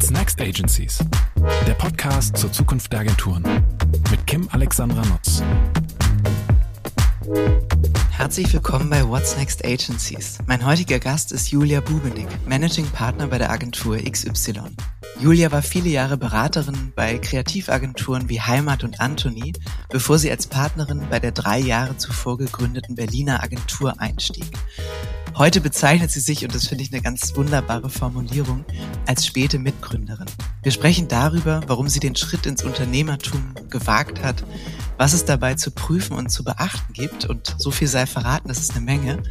What's Next Agencies? Der Podcast zur Zukunft der Agenturen mit Kim Alexandra Nutz. Herzlich willkommen bei What's Next Agencies. Mein heutiger Gast ist Julia Bubenick, Managing Partner bei der Agentur XY. Julia war viele Jahre Beraterin bei Kreativagenturen wie Heimat und Anthony, bevor sie als Partnerin bei der drei Jahre zuvor gegründeten Berliner Agentur einstieg. Heute bezeichnet sie sich, und das finde ich eine ganz wunderbare Formulierung, als späte Mitgründerin. Wir sprechen darüber, warum sie den Schritt ins Unternehmertum gewagt hat, was es dabei zu prüfen und zu beachten gibt, und so viel sei verraten, das ist eine Menge,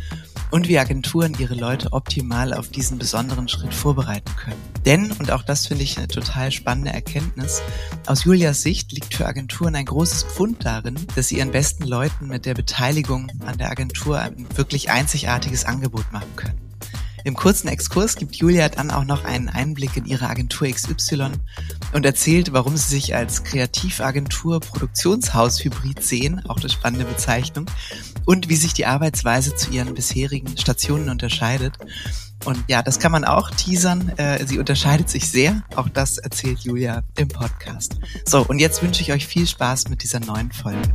und wie Agenturen ihre Leute optimal auf diesen besonderen Schritt vorbereiten können. Denn, und auch das finde ich eine total spannende Erkenntnis, aus Julias Sicht liegt für Agenturen ein großes Pfund darin, dass sie ihren besten Leuten mit der Beteiligung an der Agentur ein wirklich einzigartiges Angebot machen können. Im kurzen Exkurs gibt Julia dann auch noch einen Einblick in ihre Agentur XY und erzählt, warum sie sich als Kreativagentur Produktionshaus Hybrid sehen, auch eine spannende Bezeichnung, und wie sich die Arbeitsweise zu ihren bisherigen Stationen unterscheidet. Und ja, das kann man auch teasern. Äh, sie unterscheidet sich sehr. Auch das erzählt Julia im Podcast. So, und jetzt wünsche ich euch viel Spaß mit dieser neuen Folge.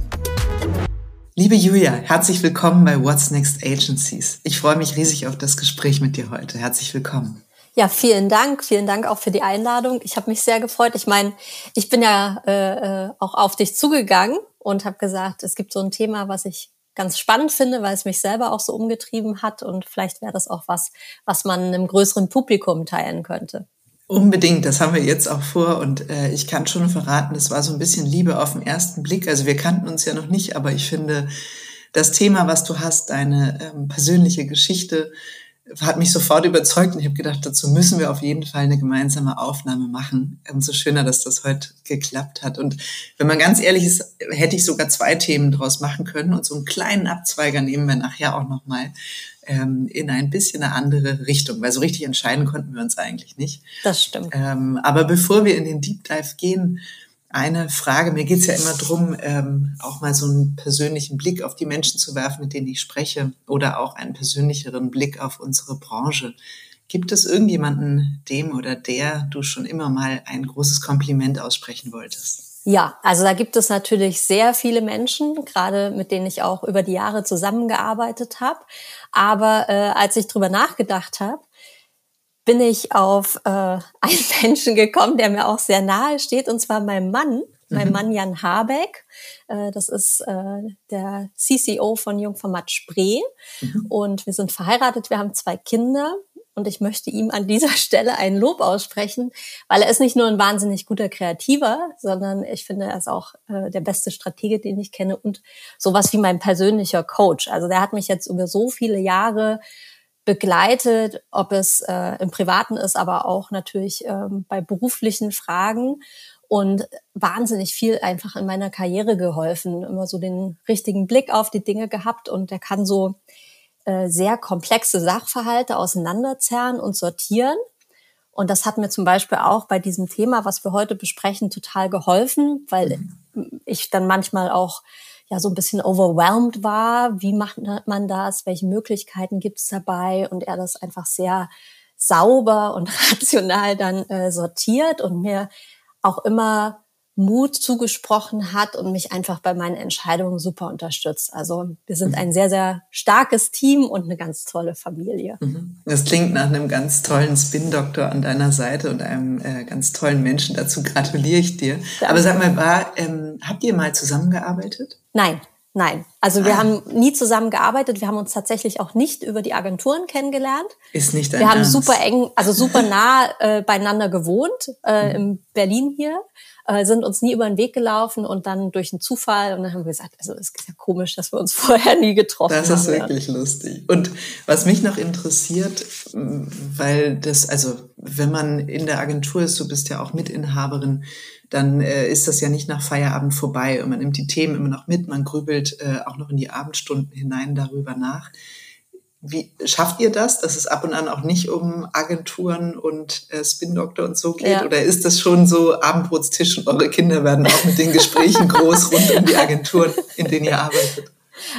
Liebe Julia, herzlich willkommen bei What's Next Agencies. Ich freue mich riesig auf das Gespräch mit dir heute. Herzlich willkommen. Ja, vielen Dank. Vielen Dank auch für die Einladung. Ich habe mich sehr gefreut. Ich meine, ich bin ja äh, äh auch auf dich zugegangen und habe gesagt, es gibt so ein Thema, was ich ganz spannend finde, weil es mich selber auch so umgetrieben hat und vielleicht wäre das auch was, was man einem größeren Publikum teilen könnte. Unbedingt, das haben wir jetzt auch vor und äh, ich kann schon verraten, das war so ein bisschen Liebe auf den ersten Blick. Also wir kannten uns ja noch nicht, aber ich finde, das Thema, was du hast, deine ähm, persönliche Geschichte, hat mich sofort überzeugt und ich habe gedacht, dazu müssen wir auf jeden Fall eine gemeinsame Aufnahme machen. Umso schöner, dass das heute geklappt hat. Und wenn man ganz ehrlich ist, hätte ich sogar zwei Themen draus machen können und so einen kleinen Abzweiger nehmen wir nachher auch nochmal ähm, in ein bisschen eine andere Richtung, weil so richtig entscheiden konnten wir uns eigentlich nicht. Das stimmt. Ähm, aber bevor wir in den Deep Dive gehen, eine Frage. Mir geht's ja immer drum, ähm, auch mal so einen persönlichen Blick auf die Menschen zu werfen, mit denen ich spreche, oder auch einen persönlicheren Blick auf unsere Branche. Gibt es irgendjemanden, dem oder der du schon immer mal ein großes Kompliment aussprechen wolltest? Ja, also da gibt es natürlich sehr viele Menschen, gerade mit denen ich auch über die Jahre zusammengearbeitet habe. Aber äh, als ich drüber nachgedacht habe, bin ich auf äh, einen Menschen gekommen, der mir auch sehr nahe steht, und zwar mein Mann, mein mhm. Mann Jan Habeck. Äh, das ist äh, der CCO von Jungformat Spree. Mhm. Und wir sind verheiratet, wir haben zwei Kinder. Und ich möchte ihm an dieser Stelle ein Lob aussprechen, weil er ist nicht nur ein wahnsinnig guter Kreativer, sondern ich finde, er ist auch äh, der beste Stratege, den ich kenne und sowas wie mein persönlicher Coach. Also der hat mich jetzt über so viele Jahre begleitet, ob es äh, im Privaten ist, aber auch natürlich ähm, bei beruflichen Fragen und wahnsinnig viel einfach in meiner Karriere geholfen, immer so den richtigen Blick auf die Dinge gehabt und der kann so äh, sehr komplexe Sachverhalte auseinanderzerren und sortieren. Und das hat mir zum Beispiel auch bei diesem Thema, was wir heute besprechen, total geholfen, weil mhm. ich dann manchmal auch ja so ein bisschen overwhelmed war. Wie macht man das? Welche Möglichkeiten gibt es dabei? Und er das einfach sehr sauber und rational dann äh, sortiert und mir auch immer Mut zugesprochen hat und mich einfach bei meinen Entscheidungen super unterstützt. Also wir sind ein sehr, sehr starkes Team und eine ganz tolle Familie. Mhm. Das klingt nach einem ganz tollen Spin-Doktor an deiner Seite und einem äh, ganz tollen Menschen. Dazu gratuliere ich dir. Danke. Aber sag mal, war, ähm, habt ihr mal zusammengearbeitet? Nein, Nein, also wir ah. haben nie zusammen gearbeitet. Wir haben uns tatsächlich auch nicht über die Agenturen kennengelernt. Ist nicht dein Wir haben Ernst. super eng, also super nah äh, beieinander gewohnt äh, mhm. in Berlin hier äh, sind uns nie über den Weg gelaufen und dann durch einen Zufall und dann haben wir gesagt, also es ist ja komisch, dass wir uns vorher nie getroffen haben. Das ist haben, wirklich ja. lustig. Und was mich noch interessiert, weil das, also wenn man in der Agentur ist, du bist ja auch Mitinhaberin, dann äh, ist das ja nicht nach Feierabend vorbei und man nimmt die Themen immer noch mit, man grübelt äh, auch noch in die Abendstunden hinein darüber nach. Wie schafft ihr das, dass es ab und an auch nicht um Agenturen und äh, Spin-Doktor und so geht? Ja. Oder ist das schon so Abendbrotstisch und eure Kinder werden auch mit den Gesprächen groß rund um die Agenturen, in denen ihr arbeitet?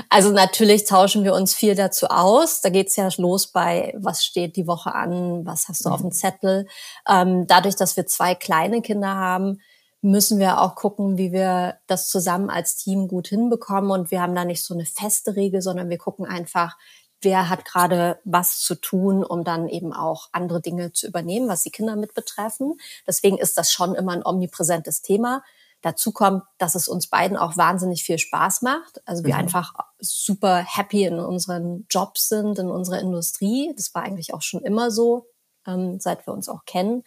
Also natürlich tauschen wir uns viel dazu aus. Da geht's ja los bei, was steht die Woche an, was hast du auf dem Zettel. Ähm, dadurch, dass wir zwei kleine Kinder haben, müssen wir auch gucken, wie wir das zusammen als Team gut hinbekommen. Und wir haben da nicht so eine feste Regel, sondern wir gucken einfach, wer hat gerade was zu tun, um dann eben auch andere Dinge zu übernehmen, was die Kinder mit betreffen. Deswegen ist das schon immer ein omnipräsentes Thema. Dazu kommt, dass es uns beiden auch wahnsinnig viel Spaß macht. Also wir mhm. einfach super happy in unseren Jobs sind, in unserer Industrie. Das war eigentlich auch schon immer so, ähm, seit wir uns auch kennen.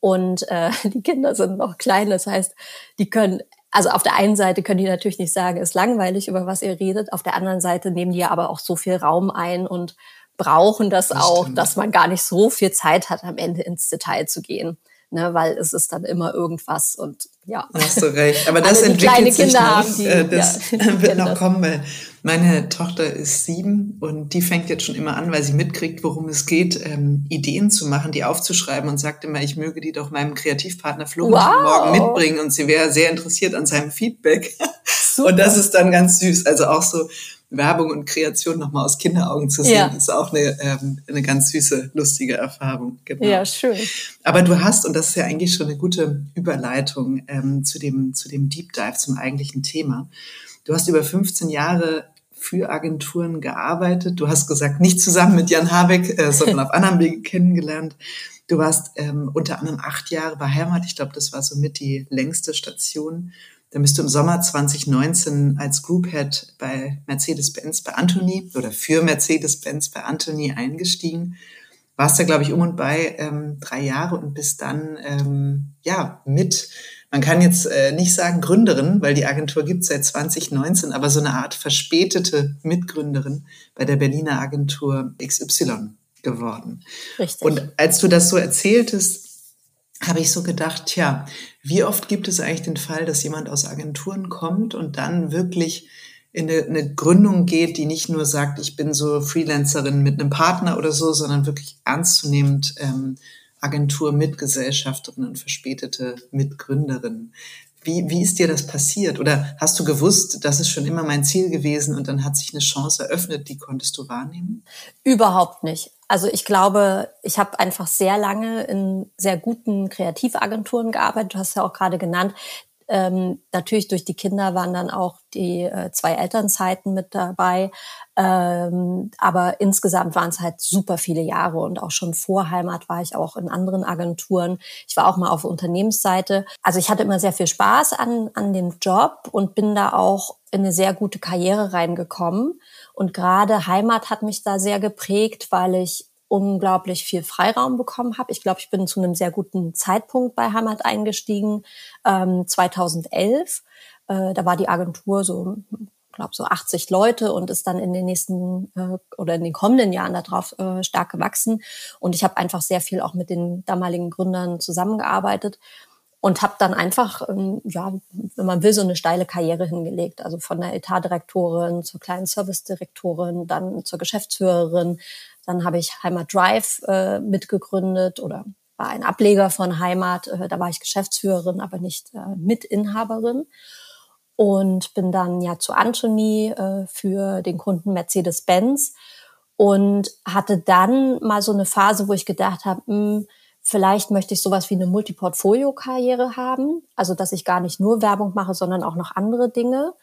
Und äh, die Kinder sind noch klein, das heißt, die können also auf der einen Seite können die natürlich nicht sagen, ist langweilig, über was ihr redet. Auf der anderen Seite nehmen die aber auch so viel Raum ein und brauchen das, das auch, stimmt. dass man gar nicht so viel Zeit hat, am Ende ins Detail zu gehen ne, weil es ist dann immer irgendwas und ja. Hast du recht. Aber das Alle, entwickelt sich Kinder noch. Haben, die, äh, das ja, wird noch kommen, weil meine Tochter ist sieben und die fängt jetzt schon immer an, weil sie mitkriegt, worum es geht, ähm, Ideen zu machen, die aufzuschreiben und sagt immer, ich möge die doch meinem Kreativpartner Flo wow. morgen mitbringen und sie wäre sehr interessiert an seinem Feedback. Super. Und das ist dann ganz süß. Also auch so, Werbung und Kreation nochmal aus Kinderaugen zu sehen, ja. ist auch eine, ähm, eine ganz süße, lustige Erfahrung. Genau. Ja, schön. Aber du hast, und das ist ja eigentlich schon eine gute Überleitung ähm, zu, dem, zu dem Deep Dive, zum eigentlichen Thema. Du hast über 15 Jahre für Agenturen gearbeitet. Du hast gesagt, nicht zusammen mit Jan Habeck, äh, sondern auf anderem Wege kennengelernt. Du warst ähm, unter anderem acht Jahre bei Heimat. Ich glaube, das war somit die längste Station. Dann bist du im Sommer 2019 als Group Head bei Mercedes-Benz bei Anthony oder für Mercedes-Benz bei Anthony eingestiegen. Warst da, glaube ich, um und bei ähm, drei Jahre und bist dann ähm, ja mit, man kann jetzt äh, nicht sagen Gründerin, weil die Agentur gibt seit 2019, aber so eine Art verspätete Mitgründerin bei der Berliner Agentur XY geworden. Richtig. Und als du das so erzähltest, habe ich so gedacht, tja, wie oft gibt es eigentlich den Fall, dass jemand aus Agenturen kommt und dann wirklich in eine, eine Gründung geht, die nicht nur sagt, ich bin so Freelancerin mit einem Partner oder so, sondern wirklich ernstzunehmend ähm, Agentur Mitgesellschafterin und verspätete Mitgründerin. Wie, wie ist dir das passiert? Oder hast du gewusst, das ist schon immer mein Ziel gewesen und dann hat sich eine Chance eröffnet, die konntest du wahrnehmen? Überhaupt nicht. Also ich glaube, ich habe einfach sehr lange in sehr guten Kreativagenturen gearbeitet. Du hast ja auch gerade genannt, ähm, natürlich durch die Kinder waren dann auch die äh, zwei Elternzeiten mit dabei. Ähm, aber insgesamt waren es halt super viele Jahre und auch schon vor Heimat war ich auch in anderen Agenturen. Ich war auch mal auf Unternehmensseite. Also ich hatte immer sehr viel Spaß an, an dem Job und bin da auch in eine sehr gute Karriere reingekommen. Und gerade Heimat hat mich da sehr geprägt, weil ich unglaublich viel Freiraum bekommen habe. Ich glaube, ich bin zu einem sehr guten Zeitpunkt bei Heimat eingestiegen, ähm, 2011. Äh, da war die Agentur so, glaube so 80 Leute und ist dann in den nächsten äh, oder in den kommenden Jahren darauf äh, stark gewachsen. Und ich habe einfach sehr viel auch mit den damaligen Gründern zusammengearbeitet und habe dann einfach, ähm, ja, wenn man will, so eine steile Karriere hingelegt. Also von der Etatdirektorin zur kleinen Servicedirektorin, dann zur Geschäftsführerin. Dann habe ich Heimat Drive äh, mitgegründet oder war ein Ableger von Heimat. Äh, da war ich Geschäftsführerin, aber nicht äh, Mitinhaberin. Und bin dann ja zu Anthony äh, für den Kunden Mercedes-Benz und hatte dann mal so eine Phase, wo ich gedacht habe, hm, Vielleicht möchte ich sowas wie eine Multiportfolio-Karriere haben, also dass ich gar nicht nur Werbung mache, sondern auch noch andere Dinge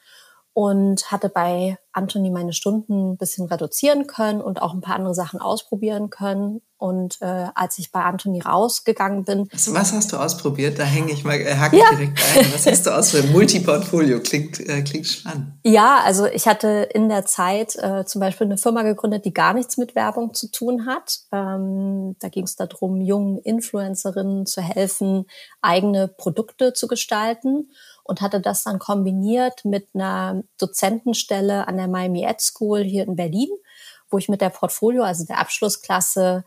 und hatte bei Anthony meine Stunden ein bisschen reduzieren können und auch ein paar andere Sachen ausprobieren können. Und äh, als ich bei Anthony rausgegangen bin. Also was hast du ausprobiert? Da hänge ich mal, äh, hake ja. direkt ein. Was hast du ausprobiert? Multiportfolio klingt, äh, klingt spannend. Ja, also ich hatte in der Zeit äh, zum Beispiel eine Firma gegründet, die gar nichts mit Werbung zu tun hat. Ähm, da ging es darum, jungen Influencerinnen zu helfen, eigene Produkte zu gestalten und hatte das dann kombiniert mit einer Dozentenstelle an der Miami Ed School hier in Berlin, wo ich mit der Portfolio, also der Abschlussklasse,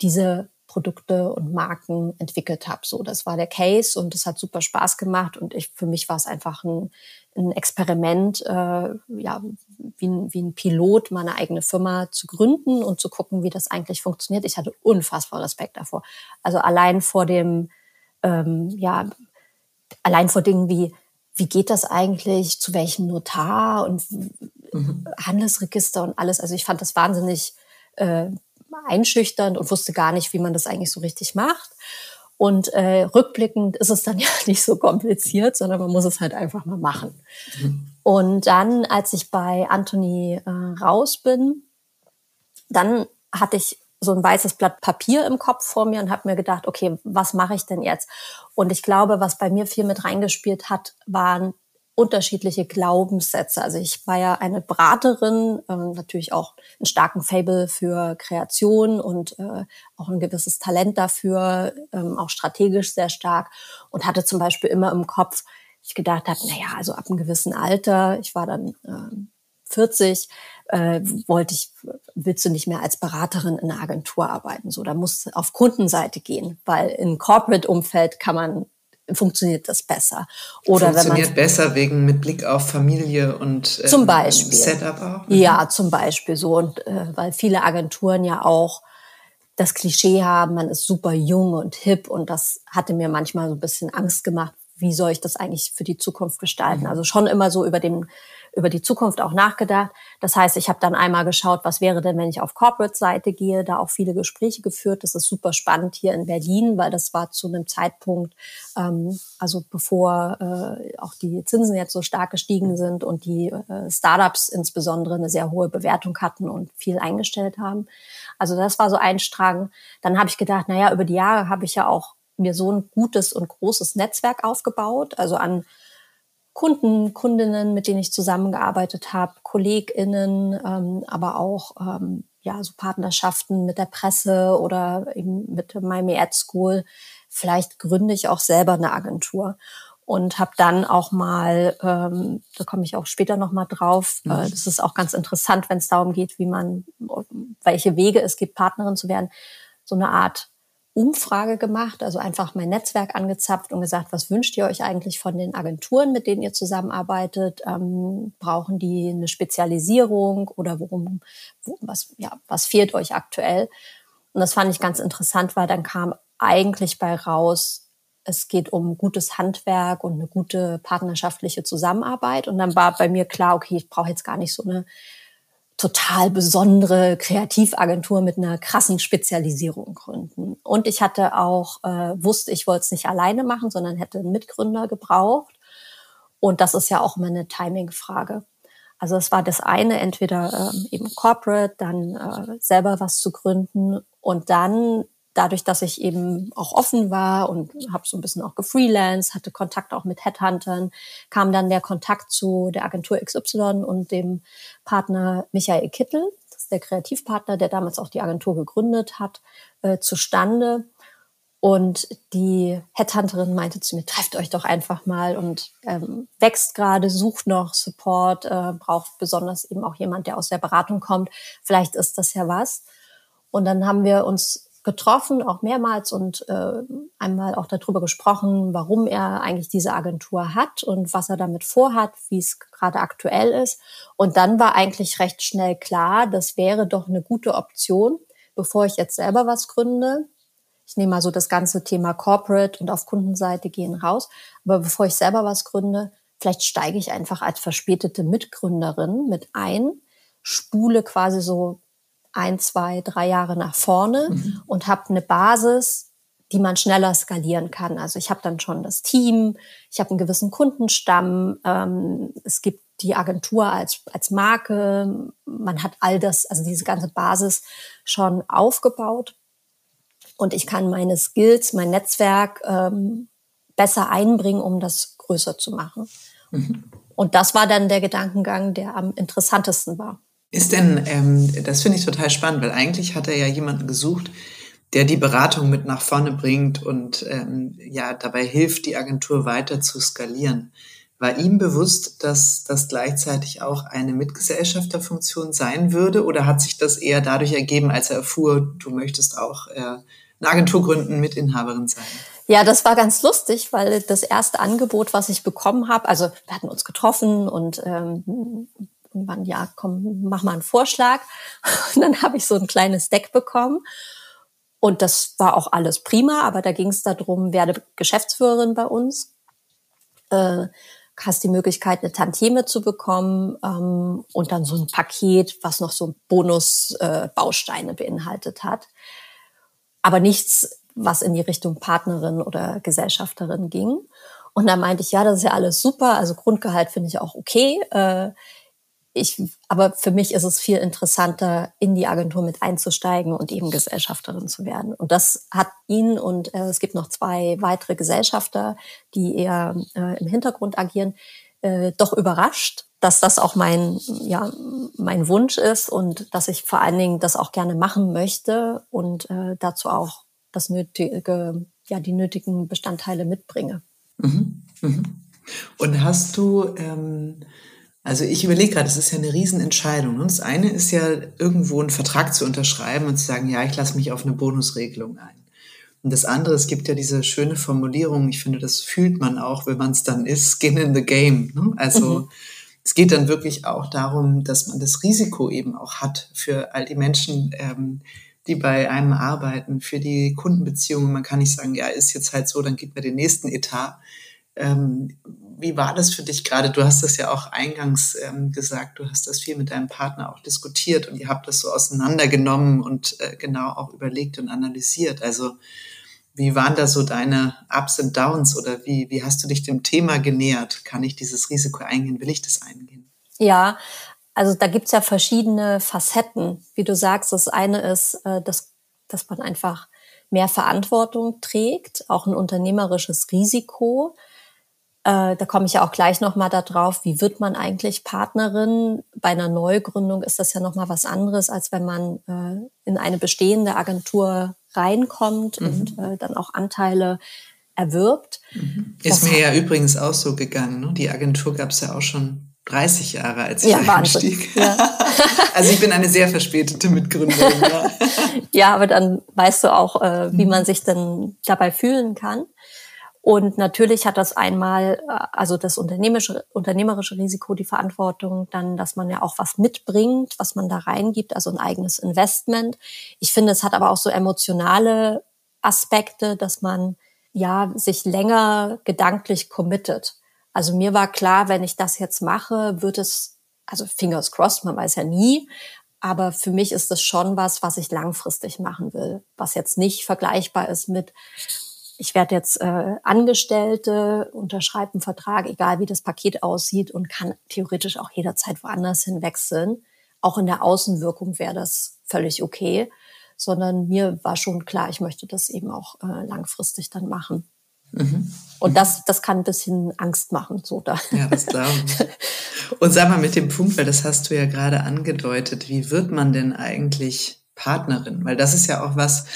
diese Produkte und Marken entwickelt habe. So, das war der Case und es hat super Spaß gemacht und ich für mich war es einfach ein, ein Experiment, äh, ja, wie ein, wie ein Pilot, meine eigene Firma zu gründen und zu gucken, wie das eigentlich funktioniert. Ich hatte unfassbar Respekt davor. Also allein vor dem, ähm, ja, allein vor Dingen wie wie geht das eigentlich, zu welchem Notar und mhm. Handelsregister und alles. Also ich fand das wahnsinnig äh, einschüchternd und wusste gar nicht, wie man das eigentlich so richtig macht. Und äh, rückblickend ist es dann ja nicht so kompliziert, sondern man muss es halt einfach mal machen. Mhm. Und dann, als ich bei Anthony äh, raus bin, dann hatte ich so ein weißes Blatt Papier im Kopf vor mir und habe mir gedacht, okay, was mache ich denn jetzt? Und ich glaube, was bei mir viel mit reingespielt hat, waren unterschiedliche Glaubenssätze. Also ich war ja eine Beraterin, ähm, natürlich auch einen starken Fable für Kreation und äh, auch ein gewisses Talent dafür, ähm, auch strategisch sehr stark und hatte zum Beispiel immer im Kopf, ich gedacht habe, naja, also ab einem gewissen Alter, ich war dann äh, 40, äh, wollte ich, willst du nicht mehr als Beraterin in einer Agentur arbeiten. So, da musst auf Kundenseite gehen, weil im Corporate-Umfeld kann man funktioniert das besser. Oder funktioniert wenn besser wegen mit Blick auf Familie und äh, zum Beispiel. Setup auch. Mhm. Ja, zum Beispiel so und äh, weil viele Agenturen ja auch das Klischee haben, man ist super jung und hip und das hatte mir manchmal so ein bisschen Angst gemacht. Wie soll ich das eigentlich für die Zukunft gestalten? Mhm. Also schon immer so über dem über die Zukunft auch nachgedacht. Das heißt, ich habe dann einmal geschaut, was wäre denn, wenn ich auf Corporate-Seite gehe, da auch viele Gespräche geführt. Das ist super spannend hier in Berlin, weil das war zu einem Zeitpunkt, ähm, also bevor äh, auch die Zinsen jetzt so stark gestiegen sind und die äh, Startups insbesondere eine sehr hohe Bewertung hatten und viel eingestellt haben. Also das war so ein Strang. Dann habe ich gedacht, naja, über die Jahre habe ich ja auch mir so ein gutes und großes Netzwerk aufgebaut, also an Kunden, Kundinnen, mit denen ich zusammengearbeitet habe, KollegInnen, ähm, aber auch ähm, ja so Partnerschaften mit der Presse oder eben mit Miami Ad School. Vielleicht gründe ich auch selber eine Agentur und habe dann auch mal, ähm, da komme ich auch später noch mal drauf. Mhm. Äh, das ist auch ganz interessant, wenn es darum geht, wie man, welche Wege es gibt, Partnerin zu werden. So eine Art Umfrage gemacht, also einfach mein Netzwerk angezapft und gesagt, was wünscht ihr euch eigentlich von den Agenturen, mit denen ihr zusammenarbeitet? Ähm, brauchen die eine Spezialisierung oder worum, wo, was, ja, was fehlt euch aktuell? Und das fand ich ganz interessant, weil dann kam eigentlich bei raus, es geht um gutes Handwerk und eine gute partnerschaftliche Zusammenarbeit. Und dann war bei mir klar, okay, ich brauche jetzt gar nicht so eine total besondere Kreativagentur mit einer krassen Spezialisierung gründen. Und ich hatte auch, äh, wusste, ich wollte es nicht alleine machen, sondern hätte einen Mitgründer gebraucht. Und das ist ja auch immer eine Timing-Frage. Also es war das eine, entweder ähm, eben Corporate, dann äh, selber was zu gründen und dann dadurch, dass ich eben auch offen war und habe so ein bisschen auch gefreelanced, hatte Kontakt auch mit Headhuntern, kam dann der Kontakt zu der Agentur XY und dem Partner Michael Kittel, das ist der Kreativpartner, der damals auch die Agentur gegründet hat, äh, zustande. Und die Headhunterin meinte zu mir, trefft euch doch einfach mal und ähm, wächst gerade, sucht noch Support, äh, braucht besonders eben auch jemand, der aus der Beratung kommt. Vielleicht ist das ja was. Und dann haben wir uns getroffen, auch mehrmals und äh, einmal auch darüber gesprochen, warum er eigentlich diese Agentur hat und was er damit vorhat, wie es gerade aktuell ist. Und dann war eigentlich recht schnell klar, das wäre doch eine gute Option, bevor ich jetzt selber was gründe. Ich nehme mal so das ganze Thema Corporate und auf Kundenseite gehen raus. Aber bevor ich selber was gründe, vielleicht steige ich einfach als verspätete Mitgründerin mit ein, spule quasi so ein, zwei, drei Jahre nach vorne mhm. und habe eine Basis, die man schneller skalieren kann. Also ich habe dann schon das Team, ich habe einen gewissen Kundenstamm, ähm, es gibt die Agentur als, als Marke, man hat all das, also diese ganze Basis schon aufgebaut und ich kann meine Skills, mein Netzwerk ähm, besser einbringen, um das größer zu machen. Mhm. Und das war dann der Gedankengang, der am interessantesten war. Ist denn, ähm, das finde ich total spannend, weil eigentlich hat er ja jemanden gesucht, der die Beratung mit nach vorne bringt und ähm, ja dabei hilft, die Agentur weiter zu skalieren. War ihm bewusst, dass das gleichzeitig auch eine Mitgesellschafterfunktion sein würde oder hat sich das eher dadurch ergeben, als er erfuhr, du möchtest auch äh, eine Agentur gründen, Mitinhaberin sein? Ja, das war ganz lustig, weil das erste Angebot, was ich bekommen habe, also wir hatten uns getroffen und ähm, irgendwann, ja, komm, mach mal einen Vorschlag. Und dann habe ich so ein kleines Deck bekommen. Und das war auch alles prima, aber da ging es darum, werde Geschäftsführerin bei uns. Äh, hast die Möglichkeit, eine Tantieme zu bekommen ähm, und dann so ein Paket, was noch so Bonusbausteine äh, beinhaltet hat. Aber nichts, was in die Richtung Partnerin oder Gesellschafterin ging. Und da meinte ich, ja, das ist ja alles super. Also Grundgehalt finde ich auch okay. Äh, ich, aber für mich ist es viel interessanter, in die Agentur mit einzusteigen und eben Gesellschafterin zu werden. Und das hat ihn und äh, es gibt noch zwei weitere Gesellschafter, die eher äh, im Hintergrund agieren, äh, doch überrascht, dass das auch mein, ja, mein Wunsch ist und dass ich vor allen Dingen das auch gerne machen möchte und äh, dazu auch das nötige, ja, die nötigen Bestandteile mitbringe. Mhm. Mhm. Und hast du ähm also ich überlege gerade, das ist ja eine Riesenentscheidung. Und das eine ist ja, irgendwo einen Vertrag zu unterschreiben und zu sagen, ja, ich lasse mich auf eine Bonusregelung ein. Und das andere, es gibt ja diese schöne Formulierung, ich finde, das fühlt man auch, wenn man es dann ist, skin in the game. Ne? Also mhm. es geht dann wirklich auch darum, dass man das Risiko eben auch hat für all die Menschen, ähm, die bei einem arbeiten, für die Kundenbeziehungen. Man kann nicht sagen, ja, ist jetzt halt so, dann gibt mir den nächsten Etat. Ähm, wie war das für dich gerade? Du hast das ja auch eingangs ähm, gesagt, du hast das viel mit deinem Partner auch diskutiert und ihr habt das so auseinandergenommen und äh, genau auch überlegt und analysiert. Also wie waren da so deine Ups und Downs oder wie, wie hast du dich dem Thema genähert? Kann ich dieses Risiko eingehen? Will ich das eingehen? Ja, also da gibt's ja verschiedene Facetten. Wie du sagst, das eine ist, äh, dass, dass man einfach mehr Verantwortung trägt, auch ein unternehmerisches Risiko. Äh, da komme ich ja auch gleich nochmal darauf, wie wird man eigentlich Partnerin? Bei einer Neugründung ist das ja nochmal was anderes, als wenn man äh, in eine bestehende Agentur reinkommt mhm. und äh, dann auch Anteile erwirbt. Mhm. Ist das mir ja übrigens auch so gegangen. Ne? Die Agentur gab es ja auch schon 30 Jahre, als ich ja, einstieg. Ja. also ich bin eine sehr verspätete Mitgründerin. Ja. ja, aber dann weißt du auch, äh, wie mhm. man sich denn dabei fühlen kann. Und natürlich hat das einmal, äh, also das unternehmerische, unternehmerische Risiko, die Verantwortung, dann, dass man ja auch was mitbringt, was man da reingibt, also ein eigenes Investment. Ich finde, es hat aber auch so emotionale Aspekte, dass man ja sich länger gedanklich committet. Also mir war klar, wenn ich das jetzt mache, wird es, also fingers crossed, man weiß ja nie, aber für mich ist das schon was, was ich langfristig machen will, was jetzt nicht vergleichbar ist mit, ich werde jetzt äh, Angestellte, unterschreibe einen Vertrag, egal wie das Paket aussieht und kann theoretisch auch jederzeit woanders hin wechseln. Auch in der Außenwirkung wäre das völlig okay, sondern mir war schon klar, ich möchte das eben auch äh, langfristig dann machen. Mhm. Und das, das kann ein bisschen Angst machen, so da. Ja, das glaube ich. Und sag mal mit dem Punkt, weil das hast du ja gerade angedeutet, wie wird man denn eigentlich Partnerin? Weil das ist ja auch was,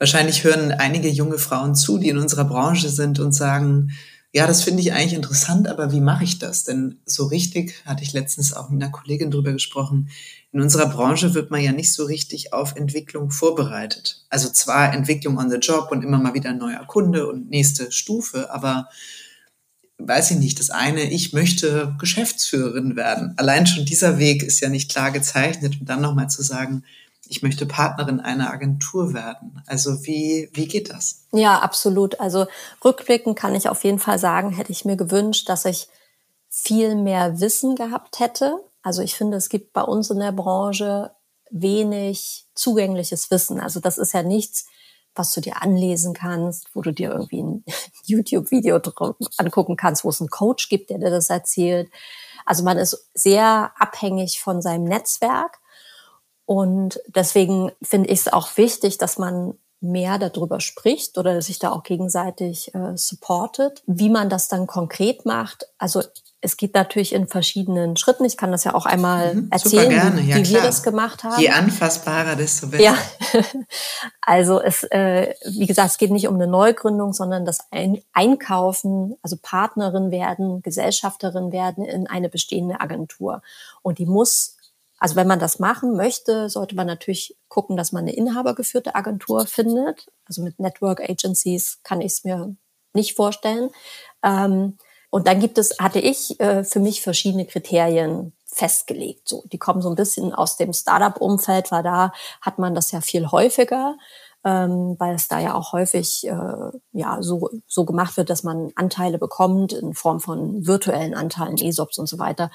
Wahrscheinlich hören einige junge Frauen zu, die in unserer Branche sind und sagen, ja, das finde ich eigentlich interessant, aber wie mache ich das? Denn so richtig, hatte ich letztens auch mit einer Kollegin drüber gesprochen, in unserer Branche wird man ja nicht so richtig auf Entwicklung vorbereitet. Also zwar Entwicklung on the job und immer mal wieder neuer Kunde und nächste Stufe, aber weiß ich nicht, das eine, ich möchte Geschäftsführerin werden. Allein schon dieser Weg ist ja nicht klar gezeichnet und dann nochmal zu sagen, ich möchte Partnerin einer Agentur werden. Also wie, wie geht das? Ja, absolut. Also rückblickend kann ich auf jeden Fall sagen, hätte ich mir gewünscht, dass ich viel mehr Wissen gehabt hätte. Also ich finde, es gibt bei uns in der Branche wenig zugängliches Wissen. Also das ist ja nichts, was du dir anlesen kannst, wo du dir irgendwie ein YouTube-Video angucken kannst, wo es einen Coach gibt, der dir das erzählt. Also man ist sehr abhängig von seinem Netzwerk und deswegen finde ich es auch wichtig, dass man mehr darüber spricht oder sich da auch gegenseitig äh, supportet. Wie man das dann konkret macht, also es geht natürlich in verschiedenen Schritten. Ich kann das ja auch einmal mhm, erzählen, ja, wie, wie wir das gemacht haben. Je anfassbarer, desto besser. Ja, also es, äh, wie gesagt, es geht nicht um eine Neugründung, sondern das Ein Einkaufen, also Partnerin werden, Gesellschafterin werden in eine bestehende Agentur. Und die muss also wenn man das machen möchte, sollte man natürlich gucken, dass man eine inhabergeführte Agentur findet. Also mit Network Agencies kann ich es mir nicht vorstellen. Ähm, und dann gibt es, hatte ich äh, für mich verschiedene Kriterien festgelegt. So, die kommen so ein bisschen aus dem Startup-Umfeld, weil da hat man das ja viel häufiger. ähm, weil es da ja auch häufig äh, ja so, so gemacht wird, dass man Anteile bekommt in Form von virtuellen Anteilen, ESOPs und so weiter,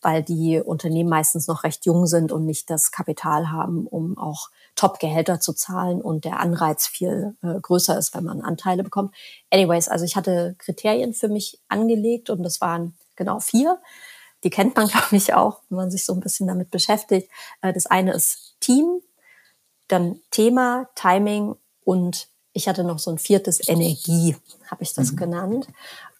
weil die Unternehmen meistens noch recht jung sind und nicht das Kapital haben, um auch Top-Gehälter zu zahlen und der Anreiz viel äh, größer ist, wenn man Anteile bekommt. Anyways, also ich hatte Kriterien für mich angelegt und das waren genau vier. Die kennt man, glaube ich, auch, wenn man sich so ein bisschen damit beschäftigt. Äh, das eine ist Team, dann Thema, Timing und ich hatte noch so ein viertes Energie, habe ich das mhm. genannt.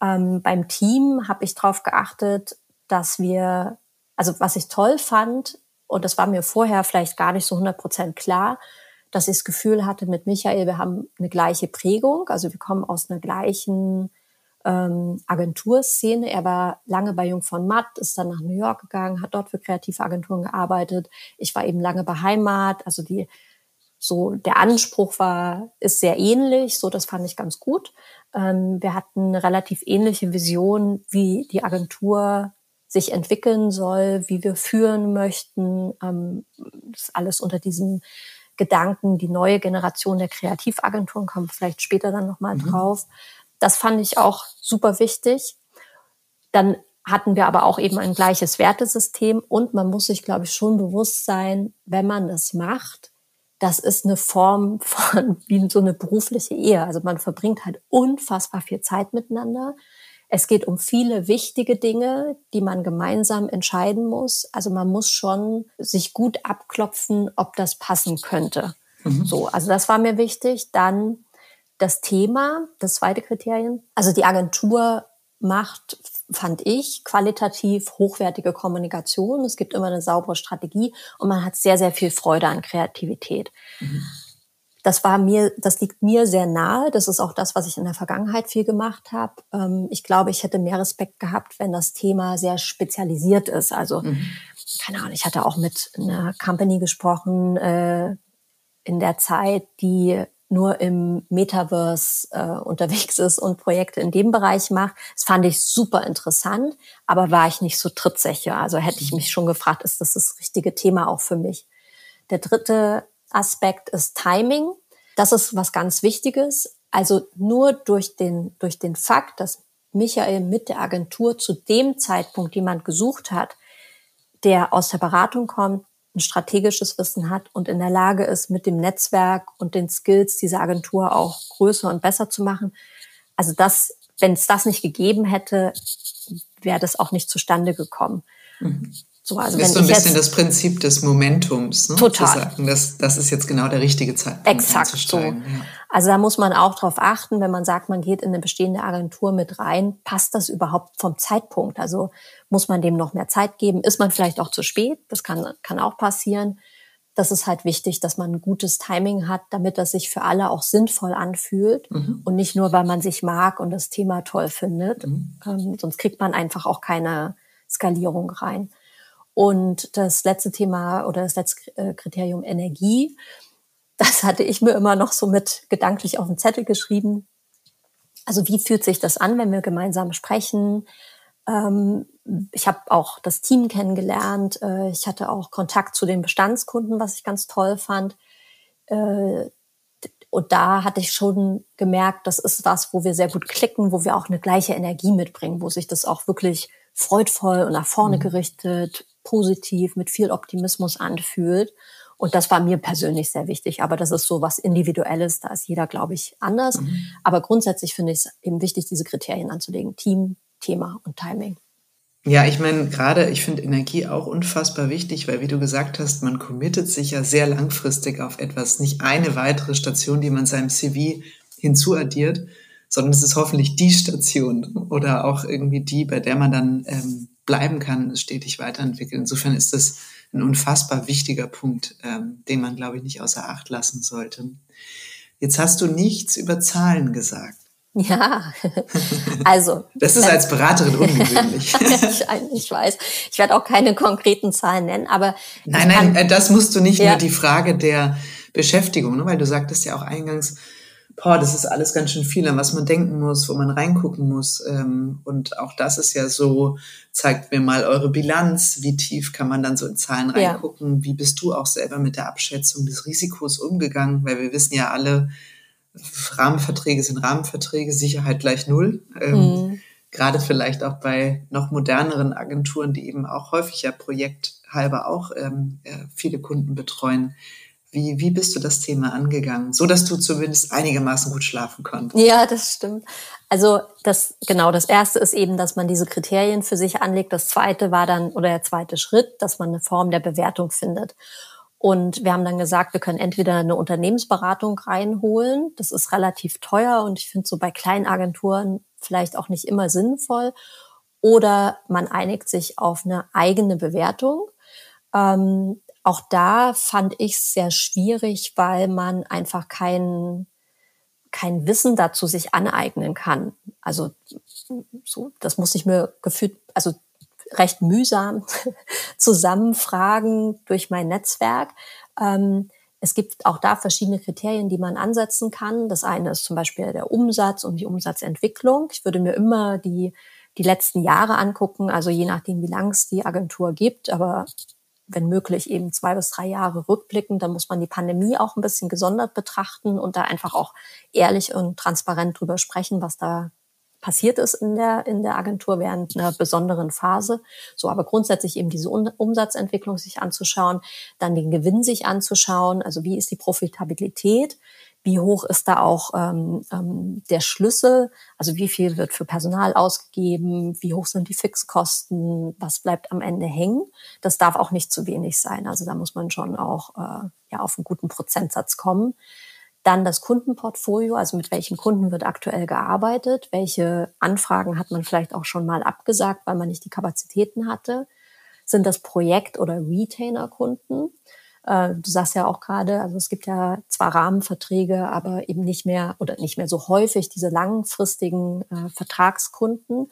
Ähm, beim Team habe ich darauf geachtet, dass wir, also was ich toll fand, und das war mir vorher vielleicht gar nicht so 100 Prozent klar, dass ich das Gefühl hatte mit Michael, wir haben eine gleiche Prägung, also wir kommen aus einer gleichen ähm, Agenturszene. Er war lange bei Jung von Matt, ist dann nach New York gegangen, hat dort für Kreativagenturen gearbeitet. Ich war eben lange bei Heimat, also die so der Anspruch war, ist sehr ähnlich, so das fand ich ganz gut. Ähm, wir hatten eine relativ ähnliche Vision, wie die Agentur sich entwickeln soll, wie wir führen möchten. Ähm, das alles unter diesem Gedanken, die neue Generation der Kreativagenturen kommt vielleicht später dann nochmal mhm. drauf. Das fand ich auch super wichtig. Dann hatten wir aber auch eben ein gleiches Wertesystem und man muss sich, glaube ich, schon bewusst sein, wenn man das macht, das ist eine Form von wie so eine berufliche Ehe. Also man verbringt halt unfassbar viel Zeit miteinander. Es geht um viele wichtige Dinge, die man gemeinsam entscheiden muss. Also man muss schon sich gut abklopfen, ob das passen könnte. Mhm. So, also das war mir wichtig. Dann das Thema, das zweite Kriterium. Also die Agentur macht, fand ich, qualitativ hochwertige Kommunikation. Es gibt immer eine saubere Strategie und man hat sehr, sehr viel Freude an Kreativität. Mhm. Das war mir, das liegt mir sehr nahe. Das ist auch das, was ich in der Vergangenheit viel gemacht habe. Ähm, ich glaube, ich hätte mehr Respekt gehabt, wenn das Thema sehr spezialisiert ist. Also, mhm. keine Ahnung, ich hatte auch mit einer Company gesprochen äh, in der Zeit, die nur im Metaverse äh, unterwegs ist und Projekte in dem Bereich macht. Das fand ich super interessant, aber war ich nicht so trittsicher. Also hätte ich mhm. mich schon gefragt, ist das das richtige Thema auch für mich? Der dritte Aspekt ist Timing. Das ist was ganz Wichtiges. Also nur durch den, durch den Fakt, dass Michael mit der Agentur zu dem Zeitpunkt jemand gesucht hat, der aus der Beratung kommt, ein strategisches Wissen hat und in der Lage ist, mit dem Netzwerk und den Skills dieser Agentur auch größer und besser zu machen. Also das, wenn es das nicht gegeben hätte, wäre das auch nicht zustande gekommen. Mhm. So, also das ist so ein bisschen das Prinzip des Momentums. Ne? Total. Zu sagen, das, das ist jetzt genau der richtige Zeitpunkt. Exakt so. Ja. Also da muss man auch darauf achten, wenn man sagt, man geht in eine bestehende Agentur mit rein, passt das überhaupt vom Zeitpunkt? Also muss man dem noch mehr Zeit geben? Ist man vielleicht auch zu spät? Das kann, kann auch passieren. Das ist halt wichtig, dass man ein gutes Timing hat, damit das sich für alle auch sinnvoll anfühlt mhm. und nicht nur, weil man sich mag und das Thema toll findet. Mhm. Ähm, sonst kriegt man einfach auch keine Skalierung rein. Und das letzte Thema oder das letzte äh, Kriterium Energie, das hatte ich mir immer noch so mit gedanklich auf den Zettel geschrieben. Also wie fühlt sich das an, wenn wir gemeinsam sprechen? Ähm, ich habe auch das Team kennengelernt. Äh, ich hatte auch Kontakt zu den Bestandskunden, was ich ganz toll fand. Äh, und da hatte ich schon gemerkt, das ist was, wo wir sehr gut klicken, wo wir auch eine gleiche Energie mitbringen, wo sich das auch wirklich freudvoll und nach vorne mhm. gerichtet, positiv, mit viel Optimismus anfühlt. Und das war mir persönlich sehr wichtig. Aber das ist so was Individuelles. Da ist jeder, glaube ich, anders. Mhm. Aber grundsätzlich finde ich es eben wichtig, diese Kriterien anzulegen. Team, Thema und Timing. Ja, ich meine, gerade, ich finde Energie auch unfassbar wichtig, weil wie du gesagt hast, man committet sich ja sehr langfristig auf etwas, nicht eine weitere Station, die man seinem CV hinzuaddiert, sondern es ist hoffentlich die Station oder auch irgendwie die, bei der man dann ähm, bleiben kann, stetig weiterentwickeln. Insofern ist das ein unfassbar wichtiger Punkt, ähm, den man, glaube ich, nicht außer Acht lassen sollte. Jetzt hast du nichts über Zahlen gesagt. Ja, also. das ist als Beraterin ungewöhnlich. ich, ich, weiß. Ich werde auch keine konkreten Zahlen nennen, aber. Nein, nein, kann, das musst du nicht ja. nur die Frage der Beschäftigung, ne? weil du sagtest ja auch eingangs, boah, das ist alles ganz schön viel, an was man denken muss, wo man reingucken muss. Ähm, und auch das ist ja so, zeigt mir mal eure Bilanz, wie tief kann man dann so in Zahlen reingucken, ja. wie bist du auch selber mit der Abschätzung des Risikos umgegangen, weil wir wissen ja alle, Rahmenverträge sind Rahmenverträge, Sicherheit gleich null. Ähm, mhm. Gerade vielleicht auch bei noch moderneren Agenturen, die eben auch häufig ja projekthalber auch ähm, äh, viele Kunden betreuen. Wie, wie bist du das Thema angegangen, so dass du zumindest einigermaßen gut schlafen konntest? Ja, das stimmt. Also das genau das erste ist eben, dass man diese Kriterien für sich anlegt. Das zweite war dann oder der zweite Schritt, dass man eine Form der Bewertung findet. Und wir haben dann gesagt, wir können entweder eine Unternehmensberatung reinholen. Das ist relativ teuer und ich finde so bei kleinen Agenturen vielleicht auch nicht immer sinnvoll. Oder man einigt sich auf eine eigene Bewertung. Ähm, auch da fand ich es sehr schwierig, weil man einfach kein, kein Wissen dazu sich aneignen kann. Also so, das muss ich mir gefühlt, also recht mühsam zusammenfragen durch mein Netzwerk. Ähm, es gibt auch da verschiedene Kriterien, die man ansetzen kann. Das eine ist zum Beispiel der Umsatz und die Umsatzentwicklung. Ich würde mir immer die, die letzten Jahre angucken, also je nachdem, wie lang es die Agentur gibt, aber wenn möglich eben zwei bis drei Jahre rückblicken, dann muss man die Pandemie auch ein bisschen gesondert betrachten und da einfach auch ehrlich und transparent drüber sprechen, was da passiert ist in der, in der Agentur während einer besonderen Phase. So, aber grundsätzlich eben diese Umsatzentwicklung sich anzuschauen, dann den Gewinn sich anzuschauen, also wie ist die Profitabilität, wie hoch ist da auch ähm, ähm, der Schlüssel, also wie viel wird für Personal ausgegeben, wie hoch sind die Fixkosten, was bleibt am Ende hängen. Das darf auch nicht zu wenig sein. Also da muss man schon auch äh, ja, auf einen guten Prozentsatz kommen. Dann das Kundenportfolio, also mit welchen Kunden wird aktuell gearbeitet, welche Anfragen hat man vielleicht auch schon mal abgesagt, weil man nicht die Kapazitäten hatte. Sind das Projekt- oder Retainer-Kunden? Äh, du sagst ja auch gerade, also es gibt ja zwar Rahmenverträge, aber eben nicht mehr oder nicht mehr so häufig diese langfristigen äh, Vertragskunden.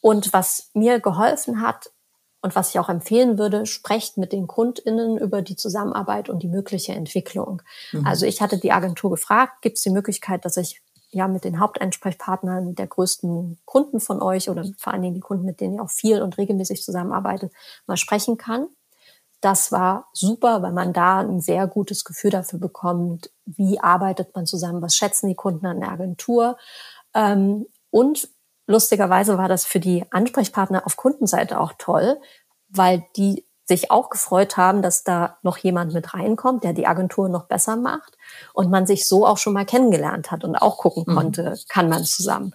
Und was mir geholfen hat, und was ich auch empfehlen würde, sprecht mit den KundInnen über die Zusammenarbeit und die mögliche Entwicklung. Mhm. Also ich hatte die Agentur gefragt, gibt es die Möglichkeit, dass ich ja mit den Hauptansprechpartnern der größten Kunden von euch oder vor allen Dingen die Kunden, mit denen ihr auch viel und regelmäßig zusammenarbeitet, mal sprechen kann. Das war super, weil man da ein sehr gutes Gefühl dafür bekommt, wie arbeitet man zusammen, was schätzen die Kunden an der Agentur. Ähm, und lustigerweise war das für die Ansprechpartner auf Kundenseite auch toll, weil die sich auch gefreut haben, dass da noch jemand mit reinkommt, der die Agentur noch besser macht und man sich so auch schon mal kennengelernt hat und auch gucken mhm. konnte, kann man zusammen.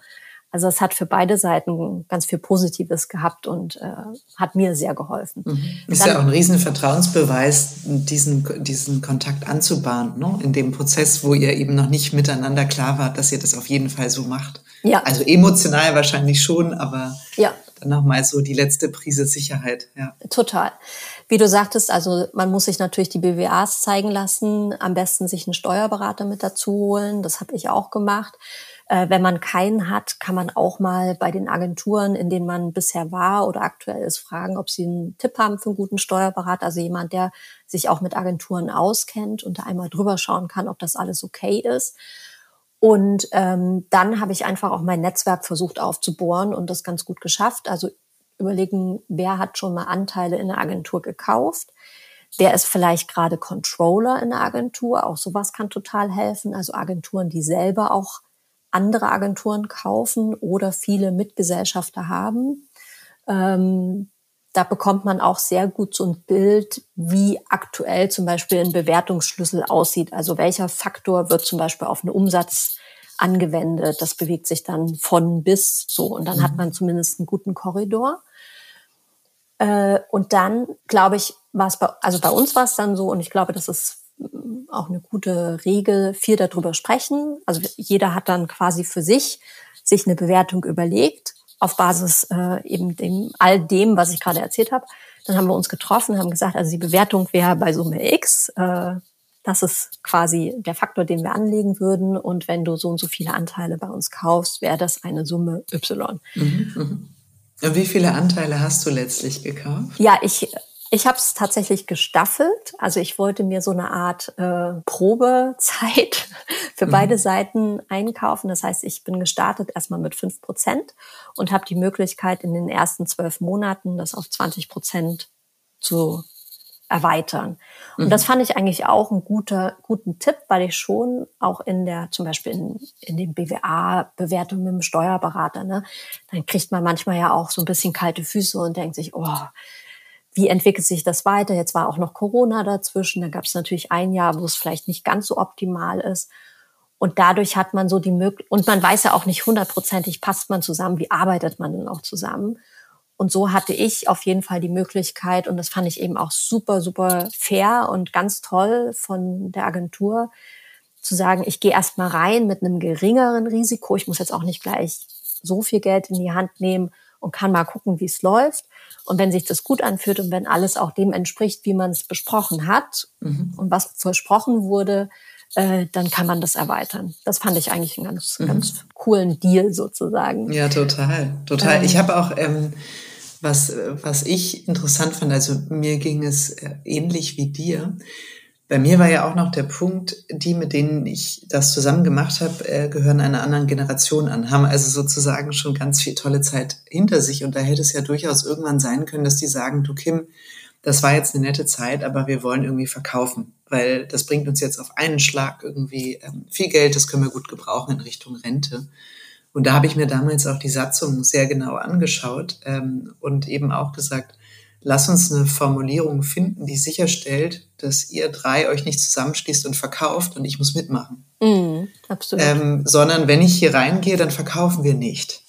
Also es hat für beide Seiten ganz viel Positives gehabt und äh, hat mir sehr geholfen. Mhm. Ist Dann, ja auch ein riesen Vertrauensbeweis, diesen, diesen Kontakt anzubahnen, ne? in dem Prozess, wo ihr eben noch nicht miteinander klar wart, dass ihr das auf jeden Fall so macht. Ja. Also emotional wahrscheinlich schon, aber ja. dann nochmal so die letzte Prise Sicherheit. Ja. Total. Wie du sagtest, also man muss sich natürlich die BWAs zeigen lassen, am besten sich einen Steuerberater mit dazu holen. Das habe ich auch gemacht äh, wenn man keinen hat, kann man auch mal bei den Agenturen, in denen man bisher war oder aktuell ist, fragen, ob sie einen Tipp haben für einen guten Steuerberater, also jemand, der sich auch mit Agenturen auskennt und da einmal drüber schauen kann, ob das alles okay ist. Und ähm, dann habe ich einfach auch mein Netzwerk versucht aufzubohren und das ganz gut geschafft. Also überlegen, wer hat schon mal Anteile in der Agentur gekauft. Wer ist vielleicht gerade Controller in der Agentur? Auch sowas kann total helfen. Also Agenturen, die selber auch andere Agenturen kaufen oder viele Mitgesellschafter haben. Ähm, da bekommt man auch sehr gut so ein Bild, wie aktuell zum Beispiel ein Bewertungsschlüssel aussieht. Also welcher Faktor wird zum Beispiel auf einen Umsatz angewendet. Das bewegt sich dann von bis so. Und dann mhm. hat man zumindest einen guten Korridor. Äh, und dann, glaube ich, war es bei, also bei uns war es dann so, und ich glaube, das ist auch eine gute Regel, viel darüber sprechen. Also jeder hat dann quasi für sich sich eine Bewertung überlegt auf Basis äh, eben dem all dem, was ich gerade erzählt habe. Dann haben wir uns getroffen, haben gesagt, also die Bewertung wäre bei Summe X. Äh, das ist quasi der Faktor, den wir anlegen würden. Und wenn du so und so viele Anteile bei uns kaufst, wäre das eine Summe Y. Mhm, mhm. Und wie viele Anteile hast du letztlich gekauft? Ja, ich ich habe es tatsächlich gestaffelt. Also ich wollte mir so eine Art äh, Probezeit für mhm. beide Seiten einkaufen. Das heißt, ich bin gestartet erstmal mit fünf Prozent und habe die Möglichkeit, in den ersten zwölf Monaten das auf 20 Prozent zu erweitern. Und mhm. das fand ich eigentlich auch einen guter, guten Tipp, weil ich schon auch in der, zum Beispiel in, in den BWA-Bewertungen mit dem Steuerberater, ne, dann kriegt man manchmal ja auch so ein bisschen kalte Füße und denkt sich, oh, wie entwickelt sich das weiter? Jetzt war auch noch Corona dazwischen. Da gab es natürlich ein Jahr, wo es vielleicht nicht ganz so optimal ist. Und dadurch hat man so die Möglichkeit, und man weiß ja auch nicht hundertprozentig, passt man zusammen, wie arbeitet man denn auch zusammen? Und so hatte ich auf jeden Fall die Möglichkeit, und das fand ich eben auch super, super fair und ganz toll von der Agentur, zu sagen, ich gehe erst mal rein mit einem geringeren Risiko. Ich muss jetzt auch nicht gleich so viel Geld in die Hand nehmen und kann mal gucken, wie es läuft. Und wenn sich das gut anfühlt und wenn alles auch dem entspricht, wie man es besprochen hat mhm. und was versprochen wurde, äh, dann kann man das erweitern. Das fand ich eigentlich einen ganz, mhm. ganz coolen Deal sozusagen. Ja, total, total. Ähm, ich habe auch ähm, was, was ich interessant fand. Also mir ging es äh, ähnlich wie dir. Bei mir war ja auch noch der Punkt, die, mit denen ich das zusammen gemacht habe, äh, gehören einer anderen Generation an, haben also sozusagen schon ganz viel tolle Zeit hinter sich. Und da hätte es ja durchaus irgendwann sein können, dass die sagen, du Kim, das war jetzt eine nette Zeit, aber wir wollen irgendwie verkaufen, weil das bringt uns jetzt auf einen Schlag irgendwie ähm, viel Geld, das können wir gut gebrauchen in Richtung Rente. Und da habe ich mir damals auch die Satzung sehr genau angeschaut ähm, und eben auch gesagt, lass uns eine Formulierung finden, die sicherstellt, dass ihr drei euch nicht zusammenschließt und verkauft und ich muss mitmachen. Mm, absolut. Ähm, sondern wenn ich hier reingehe, dann verkaufen wir nicht.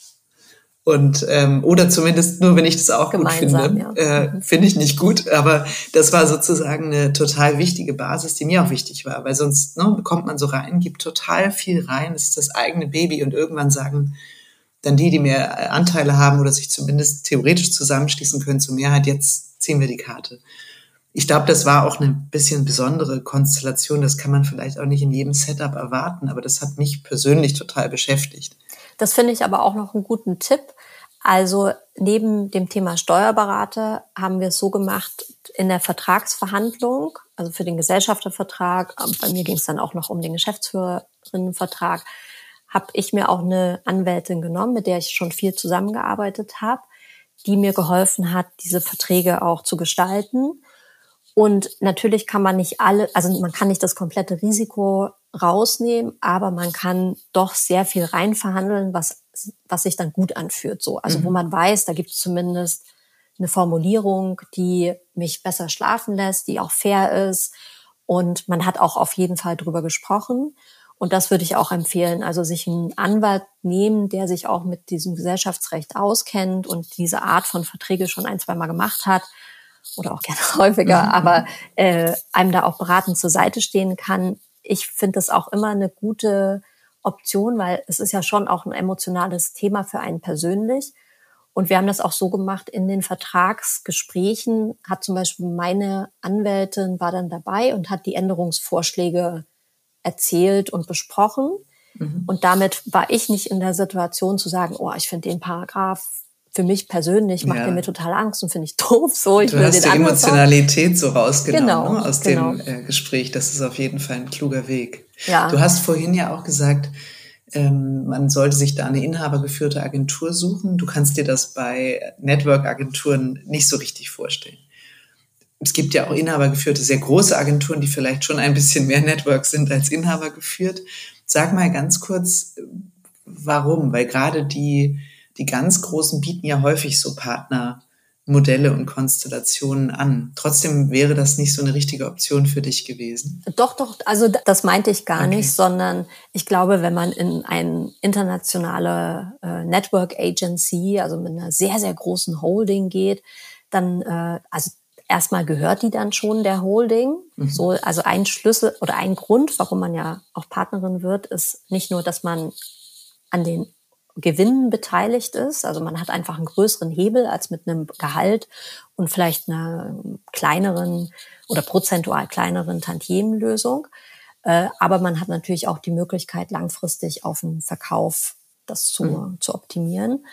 Und ähm, oder zumindest nur, wenn ich das auch Gemeinsam, gut finde, ja. äh, mhm. finde ich nicht gut. Aber das war sozusagen eine total wichtige Basis, die mir auch wichtig war, weil sonst ne, kommt man so rein, gibt total viel rein, es ist das eigene Baby und irgendwann sagen dann die, die mehr Anteile haben oder sich zumindest theoretisch zusammenschließen können zur Mehrheit, jetzt ziehen wir die Karte. Ich glaube, das war auch eine bisschen besondere Konstellation. Das kann man vielleicht auch nicht in jedem Setup erwarten, aber das hat mich persönlich total beschäftigt. Das finde ich aber auch noch einen guten Tipp. Also neben dem Thema Steuerberater haben wir es so gemacht in der Vertragsverhandlung, also für den Gesellschaftervertrag, bei mir ging es dann auch noch um den Geschäftsführerinnenvertrag, habe ich mir auch eine Anwältin genommen, mit der ich schon viel zusammengearbeitet habe, die mir geholfen hat, diese Verträge auch zu gestalten. Und natürlich kann man nicht alle, also man kann nicht das komplette Risiko rausnehmen, aber man kann doch sehr viel reinverhandeln, was, was sich dann gut anfühlt. So, also mhm. wo man weiß, da gibt es zumindest eine Formulierung, die mich besser schlafen lässt, die auch fair ist. Und man hat auch auf jeden Fall drüber gesprochen. Und das würde ich auch empfehlen. Also sich einen Anwalt nehmen, der sich auch mit diesem Gesellschaftsrecht auskennt und diese Art von Verträge schon ein, zwei Mal gemacht hat oder auch gerne häufiger, mhm. aber äh, einem da auch beratend zur Seite stehen kann. Ich finde das auch immer eine gute Option, weil es ist ja schon auch ein emotionales Thema für einen persönlich. Und wir haben das auch so gemacht in den Vertragsgesprächen, hat zum Beispiel meine Anwältin war dann dabei und hat die Änderungsvorschläge erzählt und besprochen. Mhm. Und damit war ich nicht in der Situation zu sagen, oh, ich finde den Paragraph für mich persönlich macht ja. mir total Angst und finde ich doof. So, ich du will hast den die Emotionalität so rausgenommen genau, ne, aus genau. dem äh, Gespräch. Das ist auf jeden Fall ein kluger Weg. Ja. Du hast vorhin ja auch gesagt, ähm, man sollte sich da eine inhabergeführte Agentur suchen. Du kannst dir das bei Network-Agenturen nicht so richtig vorstellen es gibt ja auch inhabergeführte, sehr große Agenturen, die vielleicht schon ein bisschen mehr Network sind als Inhaber geführt. Sag mal ganz kurz, warum? Weil gerade die, die ganz Großen bieten ja häufig so Partnermodelle und Konstellationen an. Trotzdem wäre das nicht so eine richtige Option für dich gewesen. Doch, doch, also das meinte ich gar okay. nicht, sondern ich glaube, wenn man in eine internationale äh, Network Agency, also mit einer sehr, sehr großen Holding geht, dann, äh, also erstmal gehört die dann schon der Holding. Mhm. So, also ein Schlüssel oder ein Grund, warum man ja auch Partnerin wird, ist nicht nur, dass man an den Gewinnen beteiligt ist. Also man hat einfach einen größeren Hebel als mit einem Gehalt und vielleicht einer kleineren oder prozentual kleineren Tantiemenlösung. Äh, aber man hat natürlich auch die Möglichkeit, langfristig auf den Verkauf das zu, mhm. zu optimieren.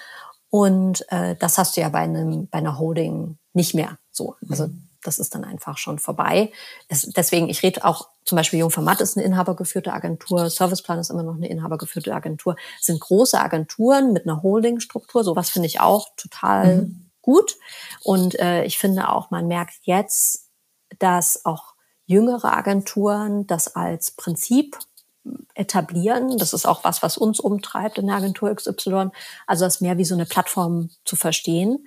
Und äh, das hast du ja bei einem bei einer Holding nicht mehr so. Also das ist dann einfach schon vorbei. Es, deswegen, ich rede auch zum Beispiel Jungformat ist eine inhabergeführte Agentur, Serviceplan ist immer noch eine inhabergeführte Agentur, es sind große Agenturen mit einer Holdingstruktur. Sowas finde ich auch total mhm. gut. Und äh, ich finde auch, man merkt jetzt, dass auch jüngere Agenturen das als Prinzip etablieren. Das ist auch was, was uns umtreibt in der Agentur XY. Also das mehr wie so eine Plattform zu verstehen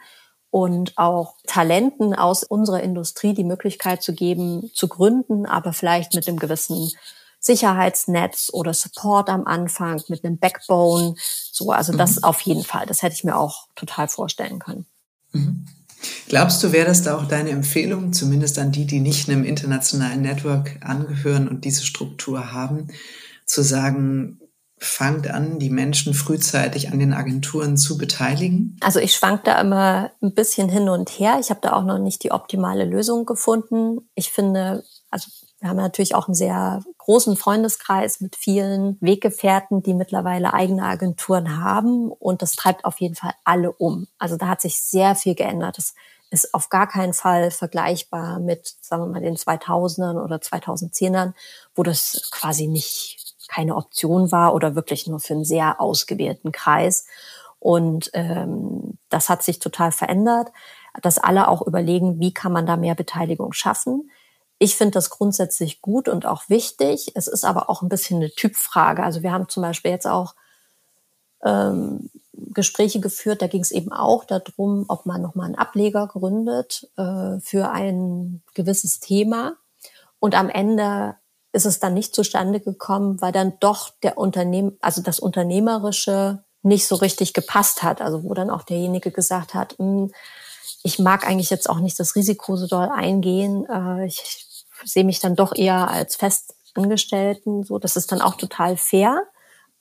und auch Talenten aus unserer Industrie die Möglichkeit zu geben, zu gründen, aber vielleicht mit einem gewissen Sicherheitsnetz oder Support am Anfang, mit einem Backbone. So, also das mhm. auf jeden Fall. Das hätte ich mir auch total vorstellen können. Mhm. Glaubst du, wäre das da auch deine Empfehlung, zumindest an die, die nicht einem internationalen Network angehören und diese Struktur haben, zu sagen, fangt an, die Menschen frühzeitig an den Agenturen zu beteiligen? Also ich schwank da immer ein bisschen hin und her. Ich habe da auch noch nicht die optimale Lösung gefunden. Ich finde, also wir haben natürlich auch einen sehr großen Freundeskreis mit vielen Weggefährten, die mittlerweile eigene Agenturen haben. Und das treibt auf jeden Fall alle um. Also da hat sich sehr viel geändert. Das ist auf gar keinen Fall vergleichbar mit, sagen wir mal, den 2000ern oder 2010ern, wo das quasi nicht keine Option war oder wirklich nur für einen sehr ausgewählten Kreis. Und ähm, das hat sich total verändert, dass alle auch überlegen, wie kann man da mehr Beteiligung schaffen. Ich finde das grundsätzlich gut und auch wichtig. Es ist aber auch ein bisschen eine Typfrage. Also wir haben zum Beispiel jetzt auch ähm, Gespräche geführt, da ging es eben auch darum, ob man nochmal einen Ableger gründet äh, für ein gewisses Thema. Und am Ende ist es dann nicht zustande gekommen, weil dann doch der Unternehmen, also das Unternehmerische nicht so richtig gepasst hat. Also wo dann auch derjenige gesagt hat, hm, ich mag eigentlich jetzt auch nicht das Risiko so doll eingehen. Äh, ich sehe mich dann doch eher als Festangestellten. So, das ist dann auch total fair.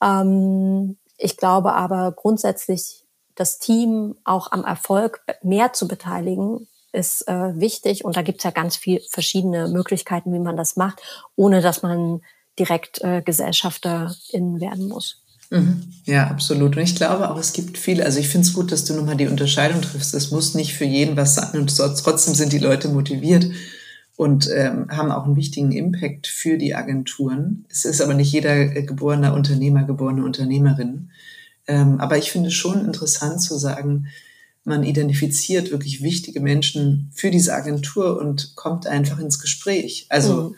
Ähm, ich glaube aber grundsätzlich, das Team auch am Erfolg mehr zu beteiligen, ist äh, wichtig und da gibt's ja ganz viel verschiedene Möglichkeiten, wie man das macht, ohne dass man direkt äh, Gesellschafterin werden muss. Mhm. Ja, absolut. Und ich glaube auch, es gibt viele, also ich finde es gut, dass du nochmal die Unterscheidung triffst. Es muss nicht für jeden was sein und trotzdem sind die Leute motiviert und ähm, haben auch einen wichtigen Impact für die Agenturen. Es ist aber nicht jeder geborener Unternehmer, geborene Unternehmerin. Ähm, aber ich finde es schon interessant zu sagen, man identifiziert wirklich wichtige Menschen für diese Agentur und kommt einfach ins Gespräch. Also mhm.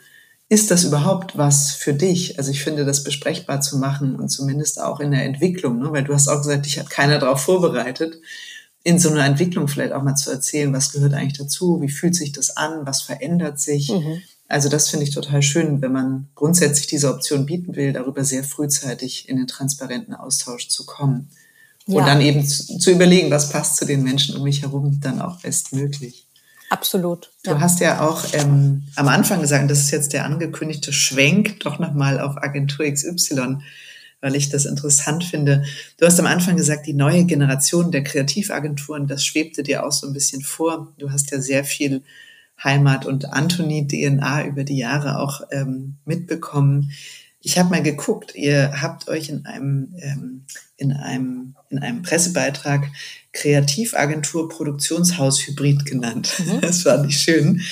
ist das überhaupt was für dich? Also ich finde, das besprechbar zu machen und zumindest auch in der Entwicklung, ne? weil du hast auch gesagt, dich hat keiner darauf vorbereitet, in so einer Entwicklung vielleicht auch mal zu erzählen, was gehört eigentlich dazu, wie fühlt sich das an, was verändert sich. Mhm. Also das finde ich total schön, wenn man grundsätzlich diese Option bieten will, darüber sehr frühzeitig in den transparenten Austausch zu kommen. Ja. Und dann eben zu, zu, überlegen, was passt zu den Menschen um mich herum, dann auch bestmöglich. Absolut. Ja. Du hast ja auch ähm, am Anfang gesagt, das ist jetzt der angekündigte Schwenk doch nochmal auf Agentur XY, weil ich das interessant finde. Du hast am Anfang gesagt, die neue Generation der Kreativagenturen, das schwebte dir auch so ein bisschen vor. Du hast ja sehr viel Heimat und Anthony-DNA über die Jahre auch ähm, mitbekommen. Ich habe mal geguckt, ihr habt euch in einem, ähm, in einem, in einem Pressebeitrag Kreativagentur Produktionshaus Hybrid genannt. Mhm. Das war nicht schön.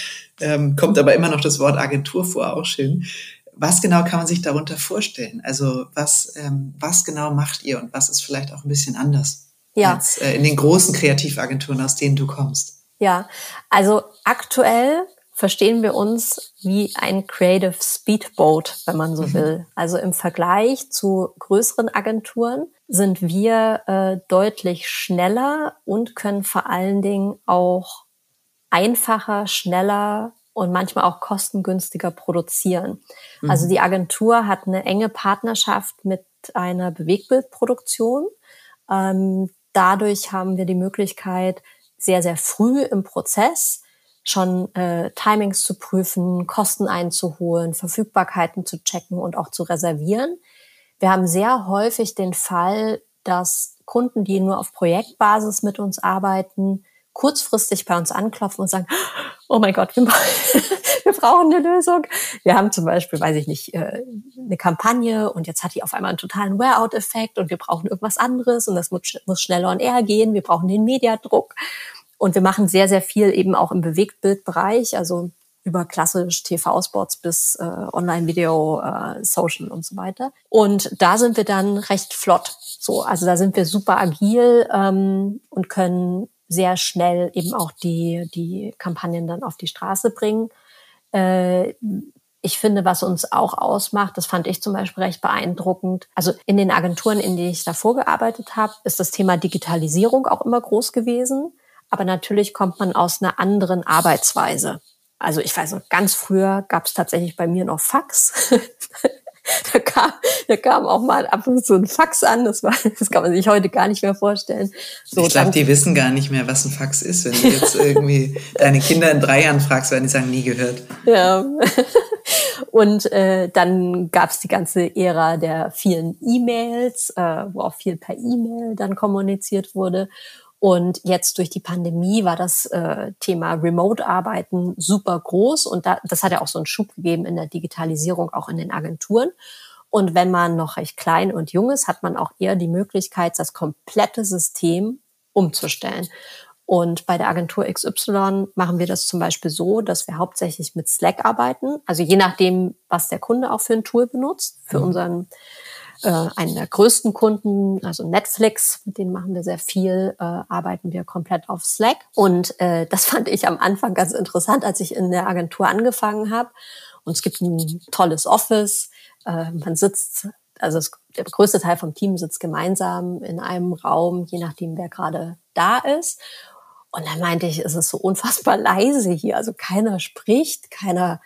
Ähm, kommt aber immer noch das Wort Agentur vor, auch schön. Was genau kann man sich darunter vorstellen? Also was, ähm, was genau macht ihr und was ist vielleicht auch ein bisschen anders ja. als äh, in den großen Kreativagenturen, aus denen du kommst? Ja, also aktuell verstehen wir uns wie ein Creative Speedboat, wenn man so mhm. will. Also im Vergleich zu größeren Agenturen sind wir äh, deutlich schneller und können vor allen Dingen auch einfacher, schneller und manchmal auch kostengünstiger produzieren. Mhm. Also die Agentur hat eine enge Partnerschaft mit einer Bewegbildproduktion. Ähm, dadurch haben wir die Möglichkeit, sehr, sehr früh im Prozess schon äh, Timings zu prüfen, Kosten einzuholen, Verfügbarkeiten zu checken und auch zu reservieren. Wir haben sehr häufig den Fall, dass Kunden, die nur auf Projektbasis mit uns arbeiten, kurzfristig bei uns anklopfen und sagen, oh mein Gott, wir, wir brauchen eine Lösung. Wir haben zum Beispiel, weiß ich nicht, äh, eine Kampagne und jetzt hat die auf einmal einen totalen Wear-out-Effekt und wir brauchen irgendwas anderes und das muss, muss schneller und eher gehen. Wir brauchen den Mediadruck. Und wir machen sehr, sehr viel eben auch im Bewegtbildbereich, also über klassisch TV-Spots bis äh, Online-Video, äh, Social und so weiter. Und da sind wir dann recht flott. So, also da sind wir super agil ähm, und können sehr schnell eben auch die, die Kampagnen dann auf die Straße bringen. Äh, ich finde, was uns auch ausmacht, das fand ich zum Beispiel recht beeindruckend. Also in den Agenturen, in denen ich davor gearbeitet habe, ist das Thema Digitalisierung auch immer groß gewesen. Aber natürlich kommt man aus einer anderen Arbeitsweise. Also ich weiß noch, ganz früher gab es tatsächlich bei mir noch Fax. da, kam, da kam auch mal ab und zu ein Fax an. Das, war, das kann man sich heute gar nicht mehr vorstellen. So, ich glaube, die wissen gar nicht mehr, was ein Fax ist. Wenn du jetzt irgendwie deine Kinder in drei Jahren fragst, werden die sagen, nie gehört. Ja. Und äh, dann gab es die ganze Ära der vielen E-Mails, äh, wo auch viel per E-Mail dann kommuniziert wurde. Und jetzt durch die Pandemie war das äh, Thema Remote-Arbeiten super groß und da, das hat ja auch so einen Schub gegeben in der Digitalisierung, auch in den Agenturen. Und wenn man noch recht klein und jung ist, hat man auch eher die Möglichkeit, das komplette System umzustellen. Und bei der Agentur XY machen wir das zum Beispiel so, dass wir hauptsächlich mit Slack arbeiten. Also je nachdem, was der Kunde auch für ein Tool benutzt. Für mhm. unseren äh, einen der größten Kunden, also Netflix, mit denen machen wir sehr viel, äh, arbeiten wir komplett auf Slack. Und äh, das fand ich am Anfang ganz interessant, als ich in der Agentur angefangen habe. Und es gibt ein tolles Office. Äh, man sitzt, also es, der größte Teil vom Team sitzt gemeinsam in einem Raum, je nachdem, wer gerade da ist. Und dann meinte ich, es ist so unfassbar leise hier. Also keiner spricht, keiner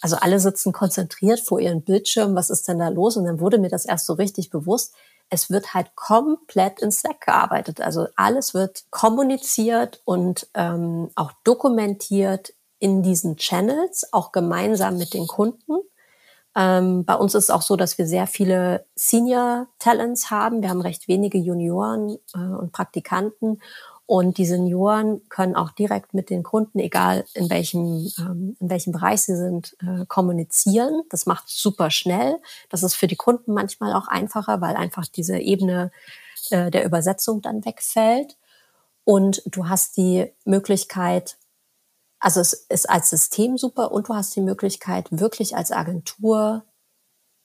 also alle sitzen konzentriert vor ihren Bildschirmen, was ist denn da los? Und dann wurde mir das erst so richtig bewusst, es wird halt komplett in Slack gearbeitet. Also alles wird kommuniziert und ähm, auch dokumentiert in diesen Channels, auch gemeinsam mit den Kunden. Ähm, bei uns ist es auch so, dass wir sehr viele Senior Talents haben. Wir haben recht wenige Junioren äh, und Praktikanten. Und die Senioren können auch direkt mit den Kunden, egal in welchem, ähm, in welchem Bereich sie sind, äh, kommunizieren. Das macht super schnell. Das ist für die Kunden manchmal auch einfacher, weil einfach diese Ebene äh, der Übersetzung dann wegfällt. Und du hast die Möglichkeit, also es ist als System super und du hast die Möglichkeit, wirklich als Agentur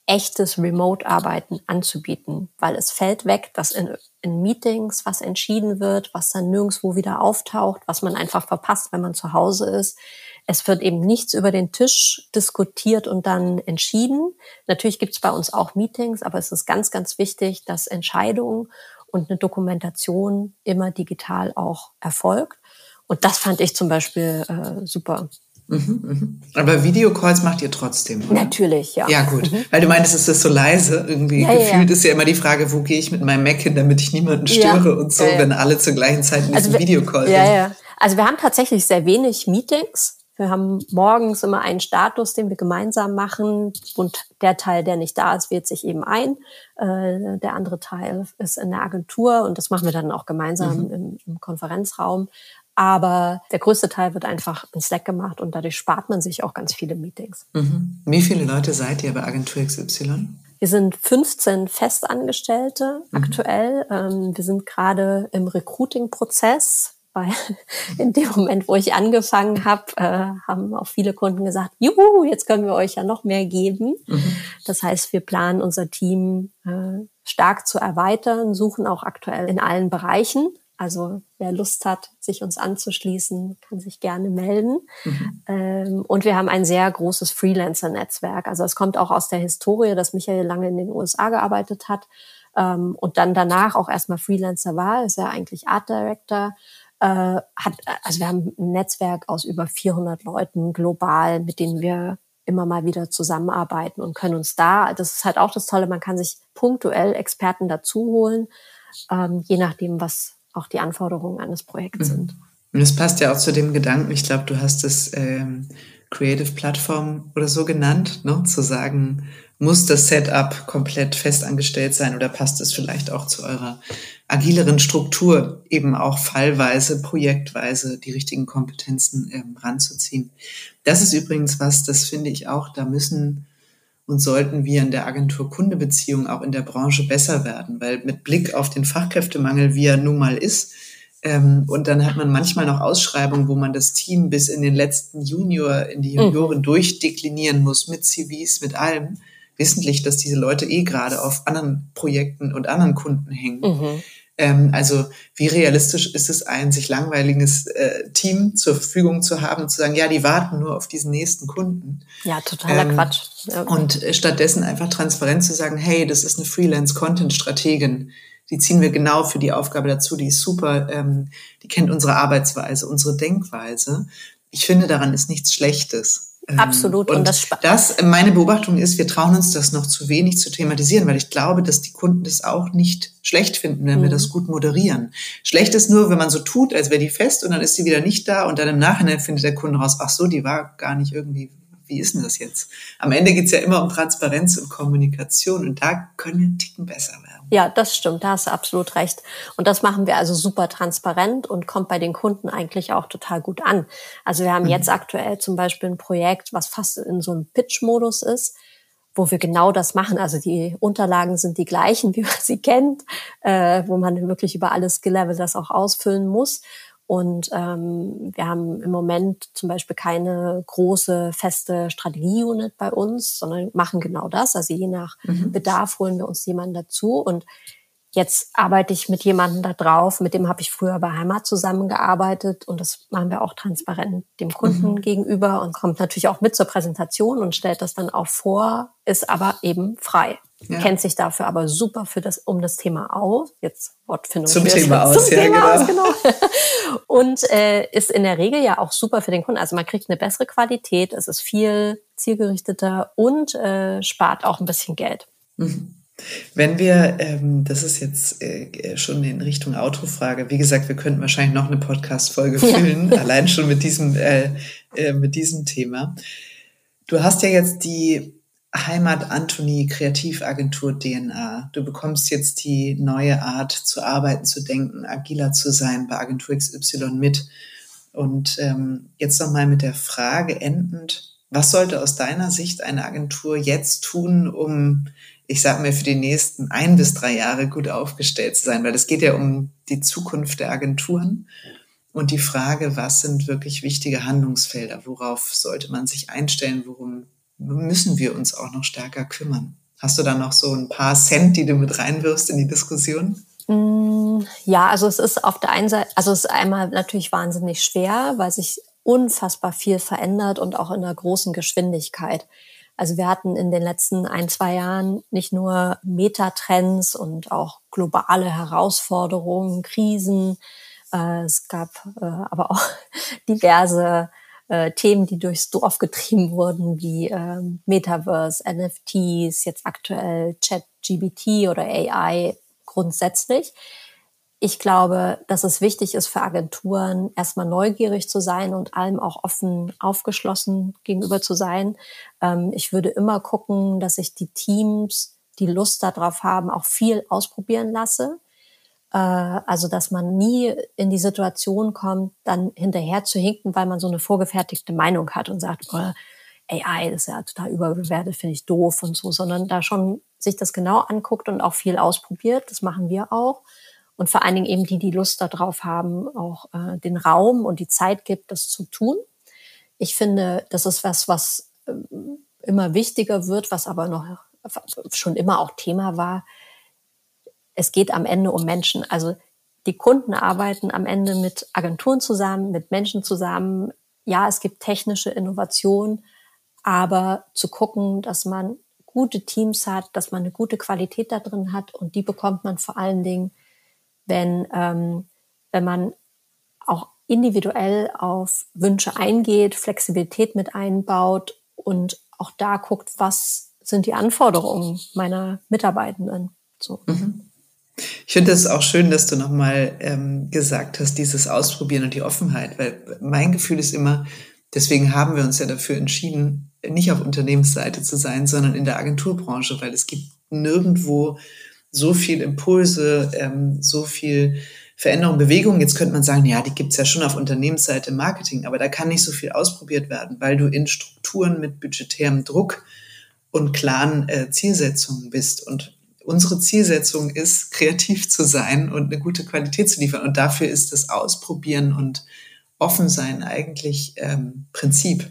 echtes Remote-Arbeiten anzubieten, weil es fällt weg, dass in, in, Meetings was entschieden wird, was dann nirgendwo wieder auftaucht, was man einfach verpasst, wenn man zu Hause ist. Es wird eben nichts über den Tisch diskutiert und dann entschieden. Natürlich gibt es bei uns auch Meetings, aber es ist ganz, ganz wichtig, dass Entscheidungen und eine Dokumentation immer digital auch erfolgt. Und das fand ich zum Beispiel äh, super. Mhm, mhm. Aber Videocalls macht ihr trotzdem, oder? Natürlich, ja. Ja, gut. Mhm. Weil du meintest, es ist so leise. Irgendwie ja, gefühlt ja. ist ja immer die Frage, wo gehe ich mit meinem Mac hin, damit ich niemanden störe ja, und so, wenn alle zur gleichen Zeit in also diesem Videocall sind. Ja, ja. Also wir haben tatsächlich sehr wenig Meetings. Wir haben morgens immer einen Status, den wir gemeinsam machen und der Teil, der nicht da ist, wählt sich eben ein. Äh, der andere Teil ist in der Agentur und das machen wir dann auch gemeinsam mhm. im, im Konferenzraum. Aber der größte Teil wird einfach in Slack gemacht und dadurch spart man sich auch ganz viele Meetings. Mhm. Wie viele Leute seid ihr bei Agentur XY? Wir sind 15 Festangestellte mhm. aktuell. Ähm, wir sind gerade im Recruiting-Prozess, weil in dem Moment, wo ich angefangen habe, äh, haben auch viele Kunden gesagt, juhu, jetzt können wir euch ja noch mehr geben. Mhm. Das heißt, wir planen unser Team äh, stark zu erweitern, suchen auch aktuell in allen Bereichen. Also wer Lust hat, sich uns anzuschließen, kann sich gerne melden. Mhm. Ähm, und wir haben ein sehr großes Freelancer-Netzwerk. Also es kommt auch aus der Historie, dass Michael lange in den USA gearbeitet hat ähm, und dann danach auch erstmal Freelancer war. Ist ja eigentlich Art Director. Äh, hat, also wir haben ein Netzwerk aus über 400 Leuten global, mit denen wir immer mal wieder zusammenarbeiten und können uns da, das ist halt auch das Tolle, man kann sich punktuell Experten dazu holen, ähm, je nachdem, was auch die Anforderungen eines Projekts mhm. sind. Und das passt ja auch zu dem Gedanken, ich glaube, du hast es ähm, Creative Plattform oder so genannt, ne? zu sagen, muss das Setup komplett festangestellt sein oder passt es vielleicht auch zu eurer agileren Struktur, eben auch fallweise, projektweise die richtigen Kompetenzen ähm, ranzuziehen. Das ist übrigens was, das finde ich auch, da müssen und sollten wir in der Agentur-Kunde-Beziehung auch in der Branche besser werden, weil mit Blick auf den Fachkräftemangel, wie er nun mal ist, Ähm, und dann hat man manchmal noch Ausschreibungen, wo man das Team bis in den letzten Junior, in die Junioren mhm. durchdeklinieren muss, mit CVs, mit allem, wissentlich, dass diese Leute eh gerade auf anderen Projekten und anderen Kunden hängen. Mhm. Ähm, also wie realistisch ist es, ein sich langweiliges äh, Team zur Verfügung zu haben und zu sagen, ja, die warten nur auf diesen nächsten Kunden. Ja, totaler ähm, Quatsch. Ja. Und stattdessen einfach transparent zu sagen, hey, das ist eine Freelance-Content-Strategin die ziehen wir genau für die Aufgabe dazu, die ist super, ähm, die kennt unsere Arbeitsweise, unsere Denkweise. Ich finde, daran ist nichts Schlechtes. Ähm, Absolut. Und, und das, das, meine Beobachtung ist, wir trauen uns das noch zu wenig zu thematisieren, weil ich glaube, dass die Kunden das auch nicht schlecht finden, wenn mhm. wir das gut moderieren. Schlecht ist nur, wenn man so tut, als wäre die fest und dann ist sie wieder nicht da und dann im Nachhinein findet der Kunde raus, ach so, die war gar nicht irgendwie wie ist denn das jetzt? Am Ende geht es ja immer um Transparenz und Kommunikation und da können wir einen Ticken besser werden. Ja, das stimmt, da hast du absolut recht. Und das machen wir also super transparent und kommt bei den Kunden eigentlich auch total gut an. Also wir haben mhm. jetzt aktuell zum Beispiel ein Projekt, was fast in so einem Pitch-Modus ist wo wir genau das machen. Also die Unterlagen sind die gleichen, wie man sie kennt, äh, wo man wirklich über alles Skill-Level das auch ausfüllen muss. Und ähm, wir haben im Moment zum Beispiel keine große feste Strategie-Unit bei uns, sondern machen genau das. Also je nach mhm. Bedarf holen wir uns jemanden dazu. Und jetzt arbeite ich mit jemandem da drauf, mit dem habe ich früher bei Heimat zusammengearbeitet und das machen wir auch transparent dem Kunden mhm. gegenüber und kommt natürlich auch mit zur Präsentation und stellt das dann auch vor, ist aber eben frei ja. kennt sich dafür aber super für das, um das Thema aus. Jetzt Wortfindung. Zum Thema aus, zum ja, Thema genau. Aus, genau. Und äh, ist in der Regel ja auch super für den Kunden. Also man kriegt eine bessere Qualität, es ist viel zielgerichteter und äh, spart auch ein bisschen Geld. Mhm. Wenn wir, ähm, das ist jetzt äh, schon in Richtung Autofrage, wie gesagt, wir könnten wahrscheinlich noch eine Podcast-Folge füllen, ja. allein schon mit diesem, äh, äh, mit diesem Thema. Du hast ja jetzt die Heimat Anthony Kreativagentur DNA. Du bekommst jetzt die neue Art zu arbeiten, zu denken, agiler zu sein bei Agentur XY mit. Und ähm, jetzt nochmal mit der Frage endend, was sollte aus deiner Sicht eine Agentur jetzt tun, um, ich sag mir, für die nächsten ein bis drei Jahre gut aufgestellt zu sein? Weil es geht ja um die Zukunft der Agenturen und die Frage, was sind wirklich wichtige Handlungsfelder? Worauf sollte man sich einstellen? Worum müssen wir uns auch noch stärker kümmern. Hast du da noch so ein paar Cent, die du mit reinwirfst in die Diskussion? Mm, ja, also es ist auf der einen Seite, also es ist einmal natürlich wahnsinnig schwer, weil sich unfassbar viel verändert und auch in einer großen Geschwindigkeit. Also wir hatten in den letzten ein, zwei Jahren nicht nur Metatrends und auch globale Herausforderungen, Krisen. Äh, es gab äh, aber auch diverse äh, Themen, die durchs Dorf getrieben wurden, wie ähm, Metaverse, NFTs, jetzt aktuell ChatGBT oder AI grundsätzlich. Ich glaube, dass es wichtig ist für Agenturen, erstmal neugierig zu sein und allem auch offen aufgeschlossen gegenüber zu sein. Ähm, ich würde immer gucken, dass ich die Teams, die Lust darauf haben, auch viel ausprobieren lasse. Äh, also, dass man nie in die Situation kommt, dann hinterher zu hinken, weil man so eine vorgefertigte Meinung hat und sagt, oh, AI ist ja total überbewertet, finde ich doof und so, sondern da schon sich das genau anguckt und auch viel ausprobiert. Das machen wir auch. Und vor allen Dingen eben die, die Lust darauf haben, auch äh, den Raum und die Zeit gibt, das zu tun. Ich finde, das ist was, was äh, immer wichtiger wird, was aber noch schon immer auch Thema war, es geht am Ende um Menschen. Also die Kunden arbeiten am Ende mit Agenturen zusammen, mit Menschen zusammen. Ja, es gibt technische Innovation, aber zu gucken, dass man gute Teams hat, dass man eine gute Qualität da drin hat und die bekommt man vor allen Dingen, wenn, ähm, wenn man auch individuell auf Wünsche eingeht, Flexibilität mit einbaut und auch da guckt, was sind die Anforderungen meiner Mitarbeitenden. So. Mhm. Ich finde es auch schön, dass du nochmal ähm, gesagt hast, dieses Ausprobieren und die Offenheit, weil mein Gefühl ist immer, deswegen haben wir uns ja dafür entschieden, nicht auf Unternehmensseite zu sein, sondern in der Agenturbranche, weil es gibt nirgendwo so viel Impulse, ähm, so viel Veränderung, Bewegung. Jetzt könnte man sagen, ja, die gibt's ja schon auf Unternehmensseite im Marketing, aber da kann nicht so viel ausprobiert werden, weil du in Strukturen mit budgetärem Druck und klaren äh, Zielsetzungen bist. Und unsere Zielsetzung ist, kreativ zu sein und eine gute Qualität zu liefern. Und dafür ist das Ausprobieren und Offensein eigentlich ähm, Prinzip.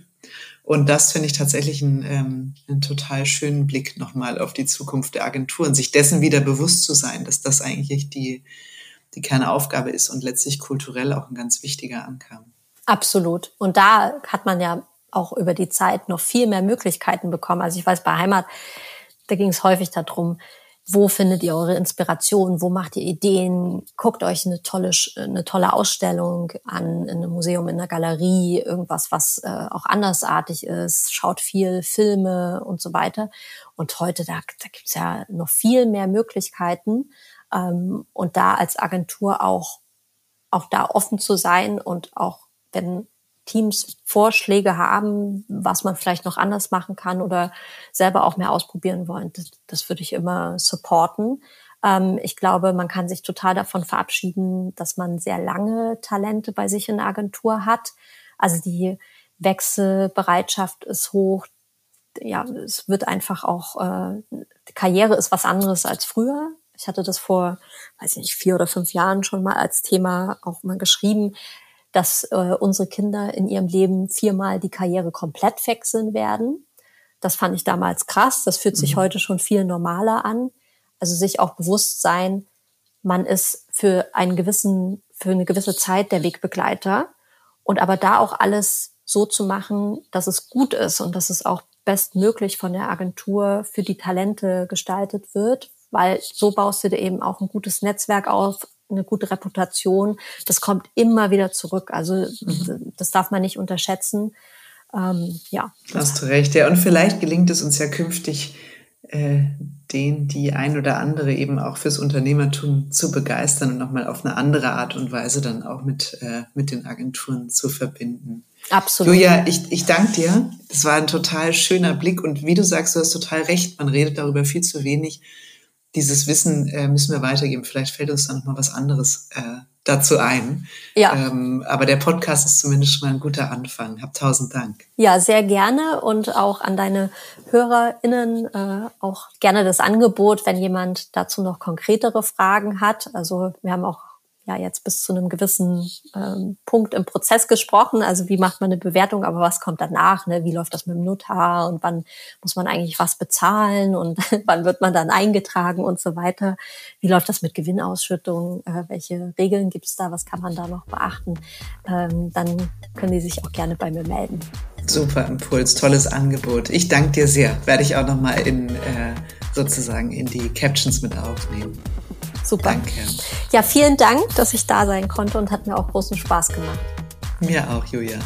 Und das finde ich tatsächlich einen, ähm, einen total schönen Blick nochmal auf die Zukunft der Agenturen, sich dessen wieder bewusst zu sein, dass das eigentlich die, die Kernaufgabe ist und letztlich kulturell auch ein ganz wichtiger Anker. Absolut. Und da hat man ja auch über die Zeit noch viel mehr Möglichkeiten bekommen. Also ich weiß, bei Heimat, da ging es häufig darum, wo findet ihr eure Inspiration? Wo macht ihr Ideen? Guckt euch eine tolle, eine tolle Ausstellung an, in einem Museum, in einer Galerie, irgendwas, was äh, auch andersartig ist. Schaut viel Filme und so weiter. Und heute, da, da gibt's ja noch viel mehr Möglichkeiten. Ähm, und da als Agentur auch, auch da offen zu sein und auch, wenn Teams Vorschläge haben, was man vielleicht noch anders machen kann oder selber auch mehr ausprobieren wollen, das, das würde ich immer supporten. Ähm, ich glaube, man kann sich total davon verabschieden, dass man sehr lange Talente bei sich in der Agentur hat. Also die Wechselbereitschaft ist hoch. Ja, es wird einfach auch, äh, Karriere ist was anderes als früher. Ich hatte das vor, weiß nicht, vier oder fünf Jahren schon mal als Thema auch mal geschrieben dass äh, unsere Kinder in ihrem Leben viermal die Karriere komplett wechseln werden. Das fand ich damals krass. Das fühlt sich mhm. heute schon viel normaler an. Also sich auch bewusst sein, man ist für einen gewissen, für eine gewisse Zeit der Wegbegleiter und aber da auch alles so zu machen, dass es gut ist und dass es auch bestmöglich von der Agentur für die Talente gestaltet wird, weil so baust du dir eben auch ein gutes Netzwerk auf, eine gute Reputation. Das kommt immer wieder zurück. Also mhm. das darf man nicht unterschätzen. Ähm, ja. Hast du recht. Ja, und vielleicht gelingt es uns ja künftig, äh, den, die ein oder andere eben auch fürs Unternehmertum zu begeistern und nochmal auf eine andere Art und Weise dann auch mit, äh, mit den Agenturen zu verbinden. Absolut. Julia, ich, ich danke dir. Das war ein total schöner Blick und wie du sagst, du hast total recht. Man redet darüber viel zu wenig dieses Wissen äh, müssen wir weitergeben. Vielleicht fällt uns dann noch mal was anderes äh, dazu ein. Ja. Ähm, aber der Podcast ist zumindest schon mal ein guter Anfang. Hab tausend Dank. Ja, sehr gerne und auch an deine HörerInnen äh, auch gerne das Angebot, wenn jemand dazu noch konkretere Fragen hat. Also wir haben auch ja jetzt bis zu einem gewissen ähm, Punkt im Prozess gesprochen. Also wie macht man eine Bewertung, aber was kommt danach? Ne? Wie läuft das mit dem Notar und wann muss man eigentlich was bezahlen und wann wird man dann eingetragen und so weiter? Wie läuft das mit Gewinnausschüttung? Äh, welche Regeln gibt es da? Was kann man da noch beachten? Ähm, dann können die sich auch gerne bei mir melden. Super Impuls, tolles Angebot. Ich danke dir sehr. Werde ich auch nochmal in äh, sozusagen in die Captions mit aufnehmen. Super. Danke. Ja, vielen Dank, dass ich da sein konnte und hat mir auch großen Spaß gemacht. Mir auch, Julia.